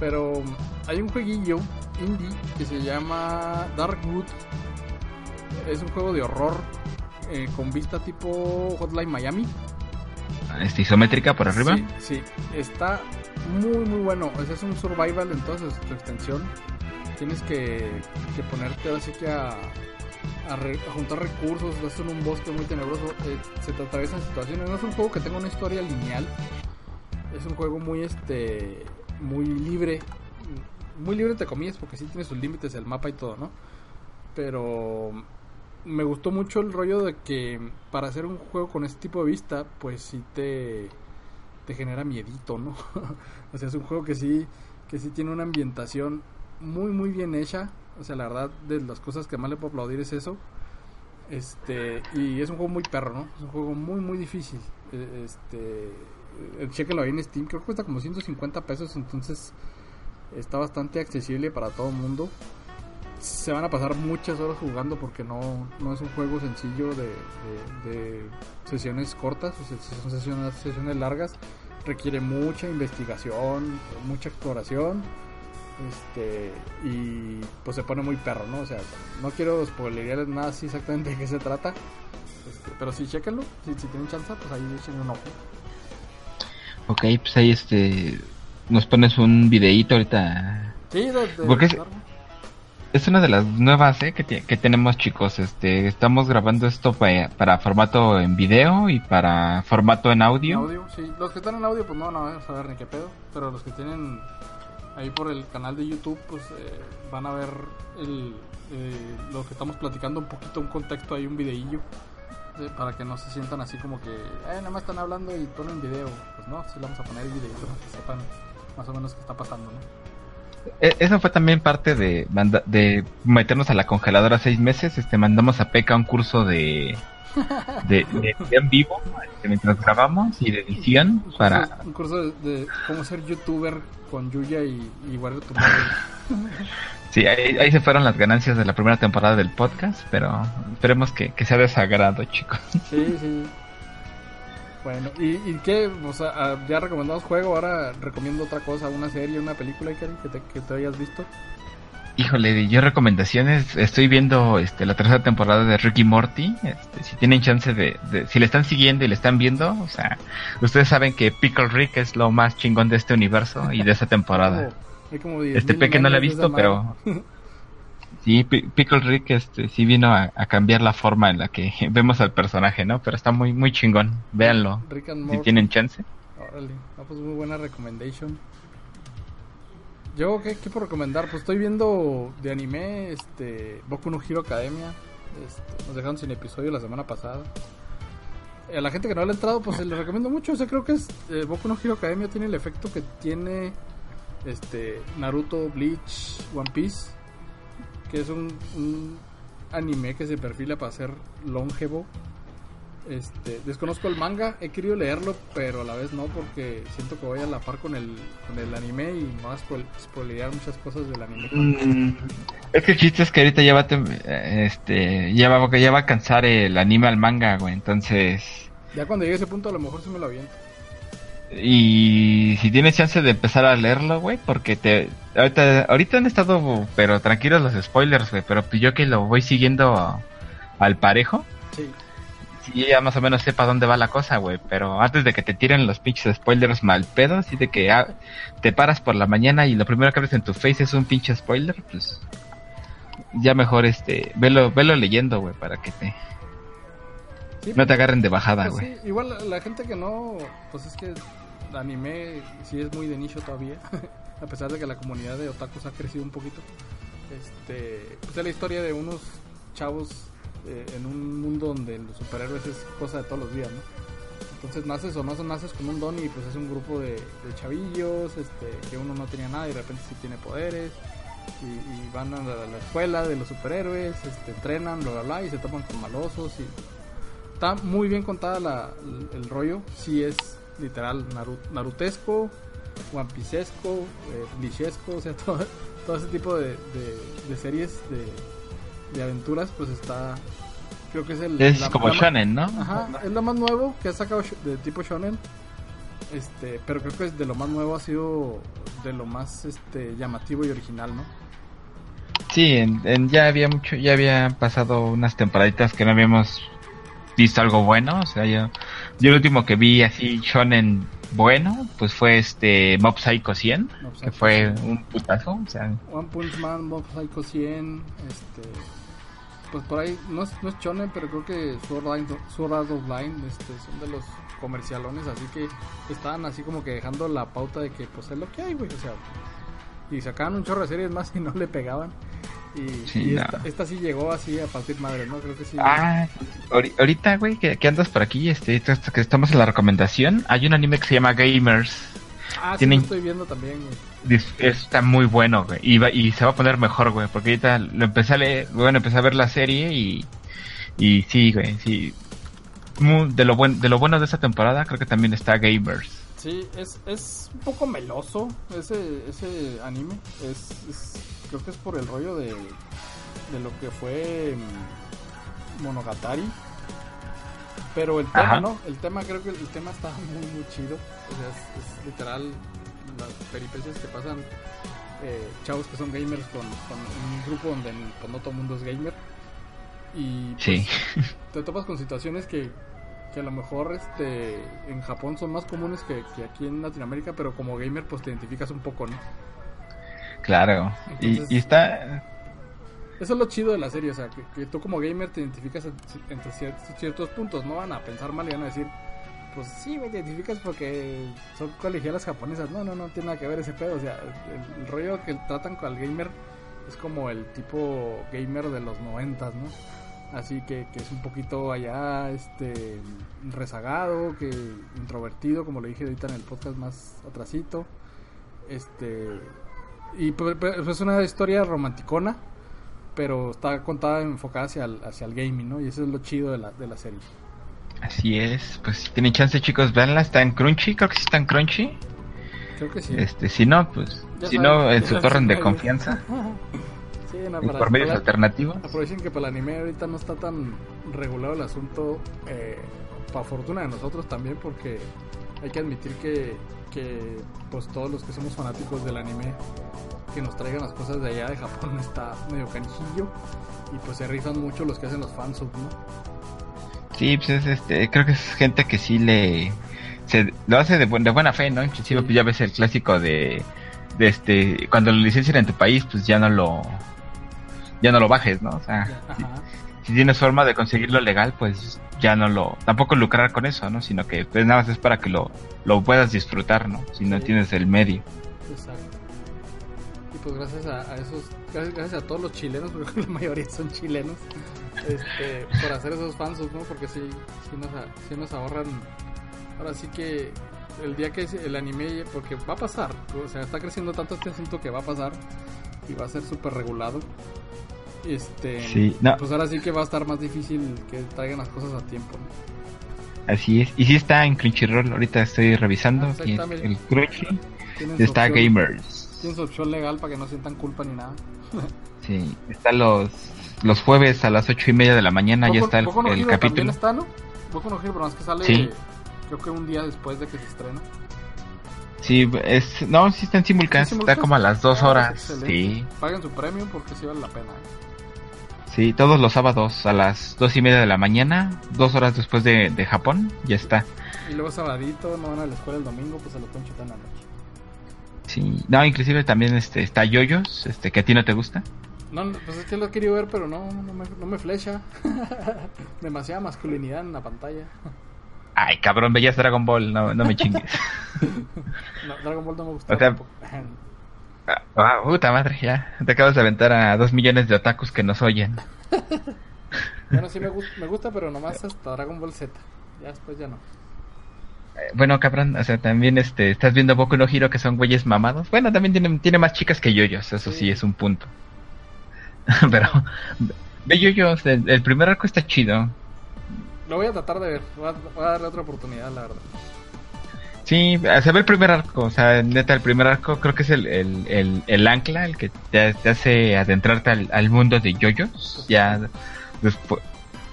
pero hay un jueguillo indie que se llama Darkwood. Es un juego de horror eh, con vista tipo Hotline Miami este, isométrica por arriba. Sí, está muy muy bueno. Ese es un survival en toda su, extensión. Tienes que, que ponerte así que a, a, juntar recursos, estás en un bosque muy tenebroso, eh, se te atraviesan situaciones. No es un juego que tenga una historia lineal, es un juego muy este muy libre, muy libre te comillas porque sí tiene sus límites el mapa y todo, ¿no? Pero me gustó mucho el rollo de que para hacer un juego con este tipo de vista, pues sí te te genera miedito, ¿no? o sea, es un juego que sí que sí tiene una ambientación muy muy bien hecha o sea, la verdad, de las cosas que más le puedo aplaudir es eso. Este, y es un juego muy perro, ¿no? Es un juego muy, muy difícil. E, este, eh, chequenlo ahí en Steam, creo que cuesta como 150 pesos, entonces está bastante accesible para todo el mundo. Se van a pasar muchas horas jugando porque no, no es un juego sencillo de, de, sesiones cortas, o sea, son sesiones, sesiones largas. Requiere mucha investigación, mucha exploración este, y pues se pone muy perro, ¿no? O sea, no quiero spoilerearles nada así exactamente de qué se trata. Este, pero sí, chéquenlo. Si, si tienen chance, pues ahí echen un ojo. Ok, pues ahí este. Nos pones un videíto ahorita. Sí, de, Porque es, es, una de las nuevas ¿eh? que, que tenemos, chicos. Este, estamos grabando esto para, para, formato en video y para formato en audio. audio, sí. Los que están en audio, pues no, van a saber ni qué pedo. Pero los que tienen ahí por el canal de YouTube, pues eh, van a ver el, eh, lo que estamos platicando un poquito, un contexto ahí, un videillo, eh, para que no se sientan así como que, eh, nada más están hablando y ponen video. Pues no, sí le vamos a poner el video para que sepan más o menos qué está pasando, ¿no? E, eso fue también parte de, de meternos a la congeladora seis meses. Este, mandamos a Peca un curso de, de, en vivo este, mientras grabamos y de edición para un curso de, cómo ser youtuber con Yuya y, y tu madre. Sí, ahí, se fueron las ganancias de la primera temporada del podcast, pero esperemos que, que sea desagrado, chicos. Sí, sí. Bueno, ¿y, y qué? O sea, ah, ya recomendamos juego, ahora recomiendo otra cosa, una serie, una película que te, que te hayas visto. Híjole, yo recomendaciones, estoy viendo este, la tercera temporada de Ricky Morty, este, si tienen chance de, si le están siguiendo y le están viendo, o sea, ustedes saben que Pickle Rick es lo más chingón de este universo y de esta temporada. este Peque no lo he visto, pero sí, Pickle Rick este, sí vino a, cambiar la forma en la que vemos al personaje, ¿no? Pero está muy muy chingón, véanlo, si tienen chance. Órale, pues muy buena recommendation. Yo, ¿qué, ¿qué, puedo recomendar? Pues estoy viendo de anime, este, Boku no Hero Academia. Este, nos dejaron sin episodio la semana pasada. A la gente que no le ha entrado, pues le recomiendo mucho. O sea, creo que es eh, Boku no Hero Academia tiene el efecto que tiene este Naruto, Bleach, One Piece, que es un, un anime que se perfila para ser longevo este, desconozco el manga, he querido leerlo, pero a la vez no, porque siento que voy a la par con el, con el anime y no vas a spoilear muchas cosas del anime. Mm, es que el chiste es que ahorita ya va, este, ya va, ya va a cansar el anime al manga, güey, entonces... Ya cuando llegue a ese punto a lo mejor se me lo aviento. Y si tienes chance de empezar a leerlo, güey, porque te ahorita, ahorita han estado, pero tranquilos los spoilers, güey, pero pues yo que lo voy siguiendo al parejo. Sí y ya más o menos sepa dónde va la cosa, güey. Pero antes de que te tiren los pinches spoilers mal pedo, así de que ah, te paras por la mañana y lo primero que ves en tu face es un pinche spoiler, pues ya mejor este, velo, velo leyendo, güey, para que te no te agarren de bajada, pues güey. igual la, gente que no, pues es que anime sí es muy de nicho todavía, a pesar de que la comunidad de otakus ha crecido un poquito. Este, pues es la historia de unos chavos eh, en un mundo donde los superhéroes es cosa de todos los días, ¿no? Entonces naces o no naces con un don y pues es un grupo de, chavillos, este, que uno no tenía nada y de repente sí tiene poderes. Y, van a la, escuela de los superhéroes, este, entrenan, bla bla bla, y se topan con malosos. Y está muy bien contada el, rollo. Sí es literal narutesco, one piecesco, eh, o sea, todo, ese tipo de, de series de, de aventuras, pues está. Creo que es el. Es como shonen, ¿no? Ajá, es lo más nuevo que ha sacado de tipo shonen. Este, pero creo que es de lo más nuevo ha sido de lo más este llamativo y original, ¿no? Sí, en, ya había mucho, ya había pasado unas temporaditas que no habíamos visto algo bueno. O sea, yo, yo el último que vi así shonen bueno, pues fue este Mob Psycho 100, que fue un putazo. O sea, One Punch Man, Mob Psycho 100, este pues por ahí, no es, no es shonen, pero creo que Sword Art Online este, son de los comercialones, así que estaban así como que dejando la pauta de que pues es lo que hay, güey, o sea, y sacaban un chorro de series más y no le pegaban. Y, esta, sí llegó así a partir madre, ¿no? Creo que sí. Ah, ahorita, güey, que, andas por aquí, este, que estamos en la recomendación, hay un anime que se llama Gamers. Ah, sí, lo estoy viendo también, güey. Está muy bueno, güey. Y, y se va a poner mejor, güey. Porque ahorita lo empecé a leer, bueno, empecé a ver la serie y, y sí, güey, sí de lo, buen, de lo bueno de esta temporada creo que también está Gamers. Sí, es, es un poco meloso ese, ese anime. Es, creo que es por el rollo de, de lo que fue mm, Monogatari. Pero el tema, ¿no? El tema, creo que el tema está muy, muy chido. O sea, es, literal las peripecias que pasan eh, chavos que son gamers con, con un grupo donde pues, no todo el mundo es gamer. Y pues, te topas con situaciones que, que a lo mejor este en Japón son más comunes que, aquí en Latinoamérica, pero como gamer pues te identificas un poco, ¿no? Claro, y, está... Eso es lo chido de la serie, o sea, que, tú como gamer te identificas entre ciertos, puntos, no van a pensar mal y van a decir, pues sí, me identificas porque son colegialas japonesas, no, no, no tiene nada que ver ese pedo, o sea, el, rollo que tratan con el gamer es como el tipo gamer de los noventas, ¿no? Así que, que, es un poquito allá este rezagado, que introvertido, como le dije ahorita en el podcast más atrasito. Este y pues, pues es una historia romanticona, pero está contada enfocada hacia el, hacia el gaming, ¿no? Y eso es lo chido de la, de la serie. Así es, pues si tienen chance chicos, veanla, está en Crunchy, creo que sí está en Crunchy. Creo que sí. Este, si no, pues, si no, en su torrent de confianza. por medios alternativos. Aprovechen que para el anime ahorita no está tan regulado el asunto, eh, para fortuna de nosotros también, porque hay que admitir que, que pues todos los que somos fanáticos del anime, que nos traigan las cosas de allá de Japón está medio canijillo y pues se rifan mucho los que hacen los fans, ¿no? Sí, pues es, este, creo que es gente que sí le... Se, lo hace de, de buena fe, ¿no? Inclusive pues ya ves el clásico de, de este cuando lo licencian en tu país pues ya no lo ya no lo bajes, ¿no? O sea, si, tienes forma de conseguirlo legal, pues ya no lo, tampoco lucrar con eso, ¿no? Sino que pues nada más es para que lo, lo puedas disfrutar, ¿no? Si no tienes el medio. Exacto. Y pues gracias a, esos, gracias, a todos los chilenos, porque la mayoría son chilenos, este, por hacer esos fans, ¿no? Porque sí, sí nos, sí nos ahorran, ahora sí que el día que el anime, porque va a pasar, o sea, está creciendo tanto este asunto que va a pasar y va a ser súper regulado. Este, pues ahora sí que va a estar más difícil que traigan las cosas a tiempo. Así es. Y si está en Crunchyroll, ahorita estoy revisando. Ah, el Crunchy. Está Gamers. Tienen su opción legal para que no sientan culpa ni nada. sí, está los los jueves a las ocho y media de la mañana ya está el, el capítulo. está, ¿no? No pero más que sale creo que un día después de que se estrena. Sí, es, no, sí está en simulcast, está como a las dos ah, horas. Sí. Paguen su premium porque sí vale la pena. ¿eh? Sí, todos los sábados a las dos y media de la mañana, dos horas después de, Japón, ya está. Y luego sabadito, no van a la escuela el domingo, pues se lo pueden chutar en la noche. Sí, no, inclusive también este está Yoyos, este que a ti no te gusta. No, pues es que lo he querido ver, pero no, no me, no me flecha. Demasiada masculinidad en la pantalla. Ay, cabrón, veías Dragon Ball, no, no me chingues. no, Dragon Ball no me gusta. O sea, Ah, puta madre, ya. Te acabas de aventar a dos millones de otakus que nos oyen. bueno, sí me, me gusta, pero nomás hasta Dragon Ball Z. Ya después ya no. Eh, bueno, cabrón, o sea, también este, estás viendo Boku no Hiro que son güeyes mamados. Bueno, también tiene, tiene más chicas que yoyos, eso sí, es un punto. pero, ve yoyos, el, primer arco está chido. Lo voy a tratar de ver, voy a, voy a darle otra oportunidad, la verdad. Sí, se ve el primer arco, o sea, neta, el primer arco creo que es el, el, el, ancla, el que te, hace adentrarte al, mundo de yoyos. Ya después,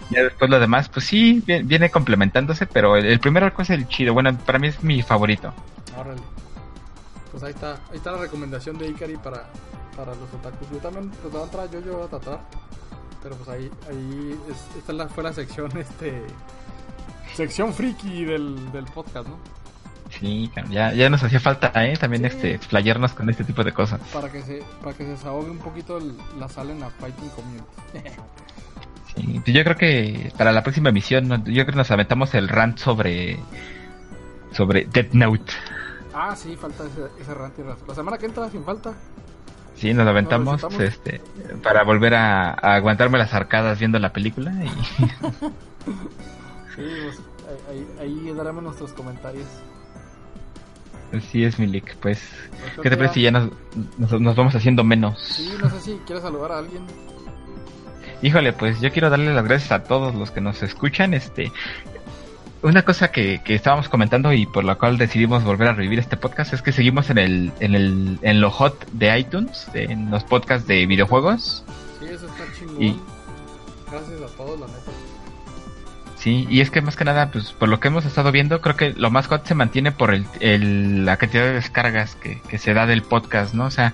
ya después lo demás, pues sí, viene, complementándose, pero el, primer arco es el chido. Bueno, para mí es mi favorito. Órale. Pues ahí está, ahí está la recomendación de Ikari para, para los otakus. Yo también, pues a entrar, yo, yo voy a tratar. Pero pues ahí, ahí esta la, fue la sección, este, sección friki del, del podcast, ¿no? Sí, ya, ya nos hacía falta, ¿eh? También este, explayarnos con este tipo de cosas. Para que se, para que se desahogue un poquito la sala en la Fighting Community. sí, pues yo creo que para la próxima emisión, yo creo que nos aventamos el rant sobre sobre Death Note. Ah, sí, falta ese, ese rant. La semana que entra, sin falta. Sí, nos aventamos este, para volver a, aguantarme las arcadas viendo la película. Y... sí, pues, ahí, ahí daremos nuestros comentarios. Así es, Milik. Pues, ¿qué te parece si ya nos, nos, vamos haciendo menos? Sí, no sé si quieres saludar a alguien. Híjole, pues yo quiero darle las gracias a todos los que nos escuchan. Este, una cosa que, que, estábamos comentando y por la cual decidimos volver a revivir este podcast es que seguimos en el en el en lo hot de iTunes, en los podcasts de videojuegos. Sí, eso está chingón. Y, Gracias a todos, la neta. Sí, y es que más que nada, pues por lo que hemos estado viendo, creo que lo más hot se mantiene por el, la cantidad de descargas que, que, se da del podcast, ¿no? O sea,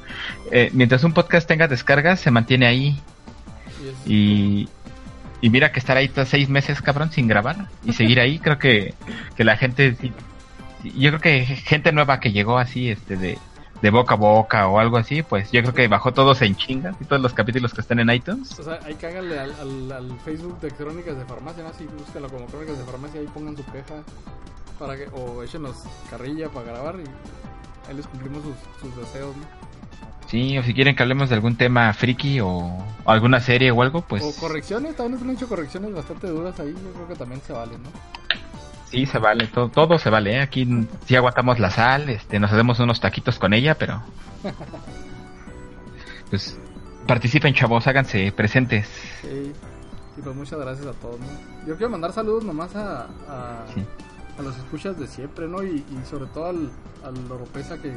eh, mientras un podcast tenga descargas, se mantiene ahí. Y, y mira que estar ahí todos seis meses, cabrón, sin grabar y seguir ahí, creo que, que la gente, yo creo que gente nueva que llegó así, este, de, de boca a boca o algo así, pues yo creo que bajó todos en chingas y todos los capítulos que están en iTunes. O sea, ahí cáganle al, al, Facebook de Crónicas de Farmacia, ¿no? Así búsquenlo como Crónicas de Farmacia, ahí pongan su queja para que, o échenos carrilla para grabar y ahí les cumplimos sus, sus deseos, ¿no? Sí, o si quieren que hablemos de algún tema friki o, alguna serie o algo, pues... O correcciones, también nos han hecho correcciones bastante duras ahí, yo creo que también se vale, ¿no? Sí, se vale, todo, todo se vale. ¿eh? Aquí sí aguantamos la sal, este, nos hacemos unos taquitos con ella, pero... pues participen, chavos, háganse presentes. Sí, y pues muchas gracias a todos. ¿no? Yo quiero mandar saludos nomás a, a, a los escuchas de siempre, ¿no? Y, y sobre todo al, al Oropesa que,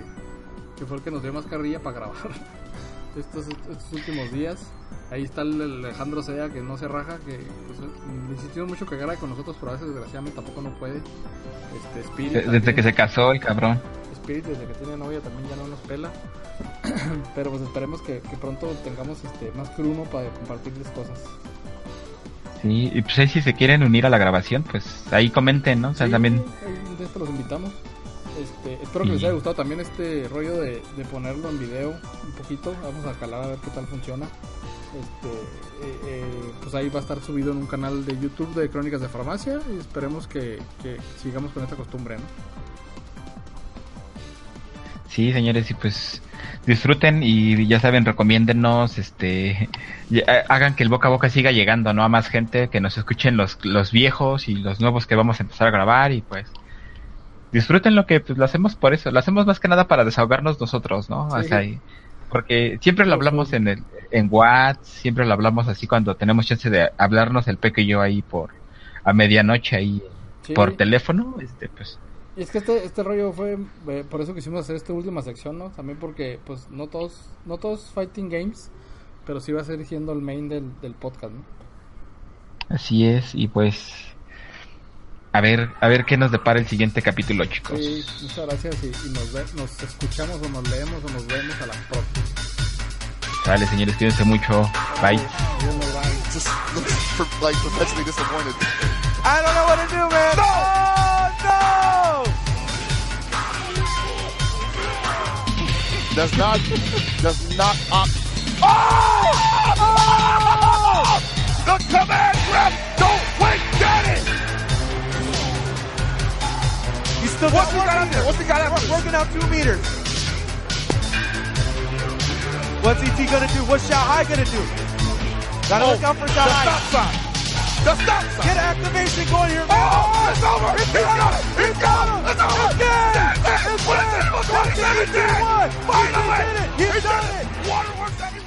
que fue el que nos dio más carrilla para grabar estos, estos últimos días. Ahí está el Alejandro Sea que no se raja, que pues, insistió mucho que agarre con nosotros, pero a veces desgraciadamente tampoco no puede. Este, Spirit, desde que se casó el cabrón. Spirit desde que tiene novia también ya no nos pela. pero pues esperemos que, pronto tengamos este más cruno para compartirles cosas. Sí, y pues ahí si se quieren unir a la grabación, pues ahí comenten, ¿no? O sea, también... Ahí los invitamos. Este, espero que les haya gustado también este rollo de, ponerlo en video un poquito. Vamos a calar a ver qué tal funciona. Este, eh, eh, pues ahí va a estar subido en un canal de YouTube de Crónicas de Farmacia y esperemos que, sigamos con esta costumbre, ¿no? Sí, señores, y pues disfruten y ya saben, recomiéndenos, este, hagan que el boca a boca siga llegando, ¿no? A más gente, que nos escuchen los, los viejos y los nuevos que vamos a empezar a grabar y pues disfruten lo que pues, lo hacemos por eso, lo hacemos más que nada para desahogarnos nosotros, ¿no? ahí. Porque siempre lo hablamos en el en WhatsApp, siempre lo hablamos así cuando tenemos chance de hablarnos el peque y yo ahí por a medianoche ahí por teléfono, este pues y es que este, este rollo fue eh, por eso quisimos hacer esta última sección, ¿no? También porque pues no todos no todos fighting games, pero sí va a ser siendo el main del, del podcast, ¿no? Así es, y pues a ver, a ver qué nos depara el siguiente capítulo, chicos. Sí, muchas gracias y, nos, nos, escuchamos o nos leemos o nos vemos a la próxima. Vale, señores, cuídense mucho. Bye. Just for, like, perpetually disappointed. I don't know what to do, man. No! Oh, no! Does not, does not opt. Oh! oh! The command Still What's he got out there? What's he got there? Working out two meters. What's ET gonna do? What's Shanghai gonna do? Gotta oh, look out for Shanghai. The stop sign. The stop sign. Get activation going here. Man. Oh, it's over. It's He's got it. He's got it. It's over. It's dead. It's dead. It's dead. It's dead. Finally. He's done it. He's done it. Waterworks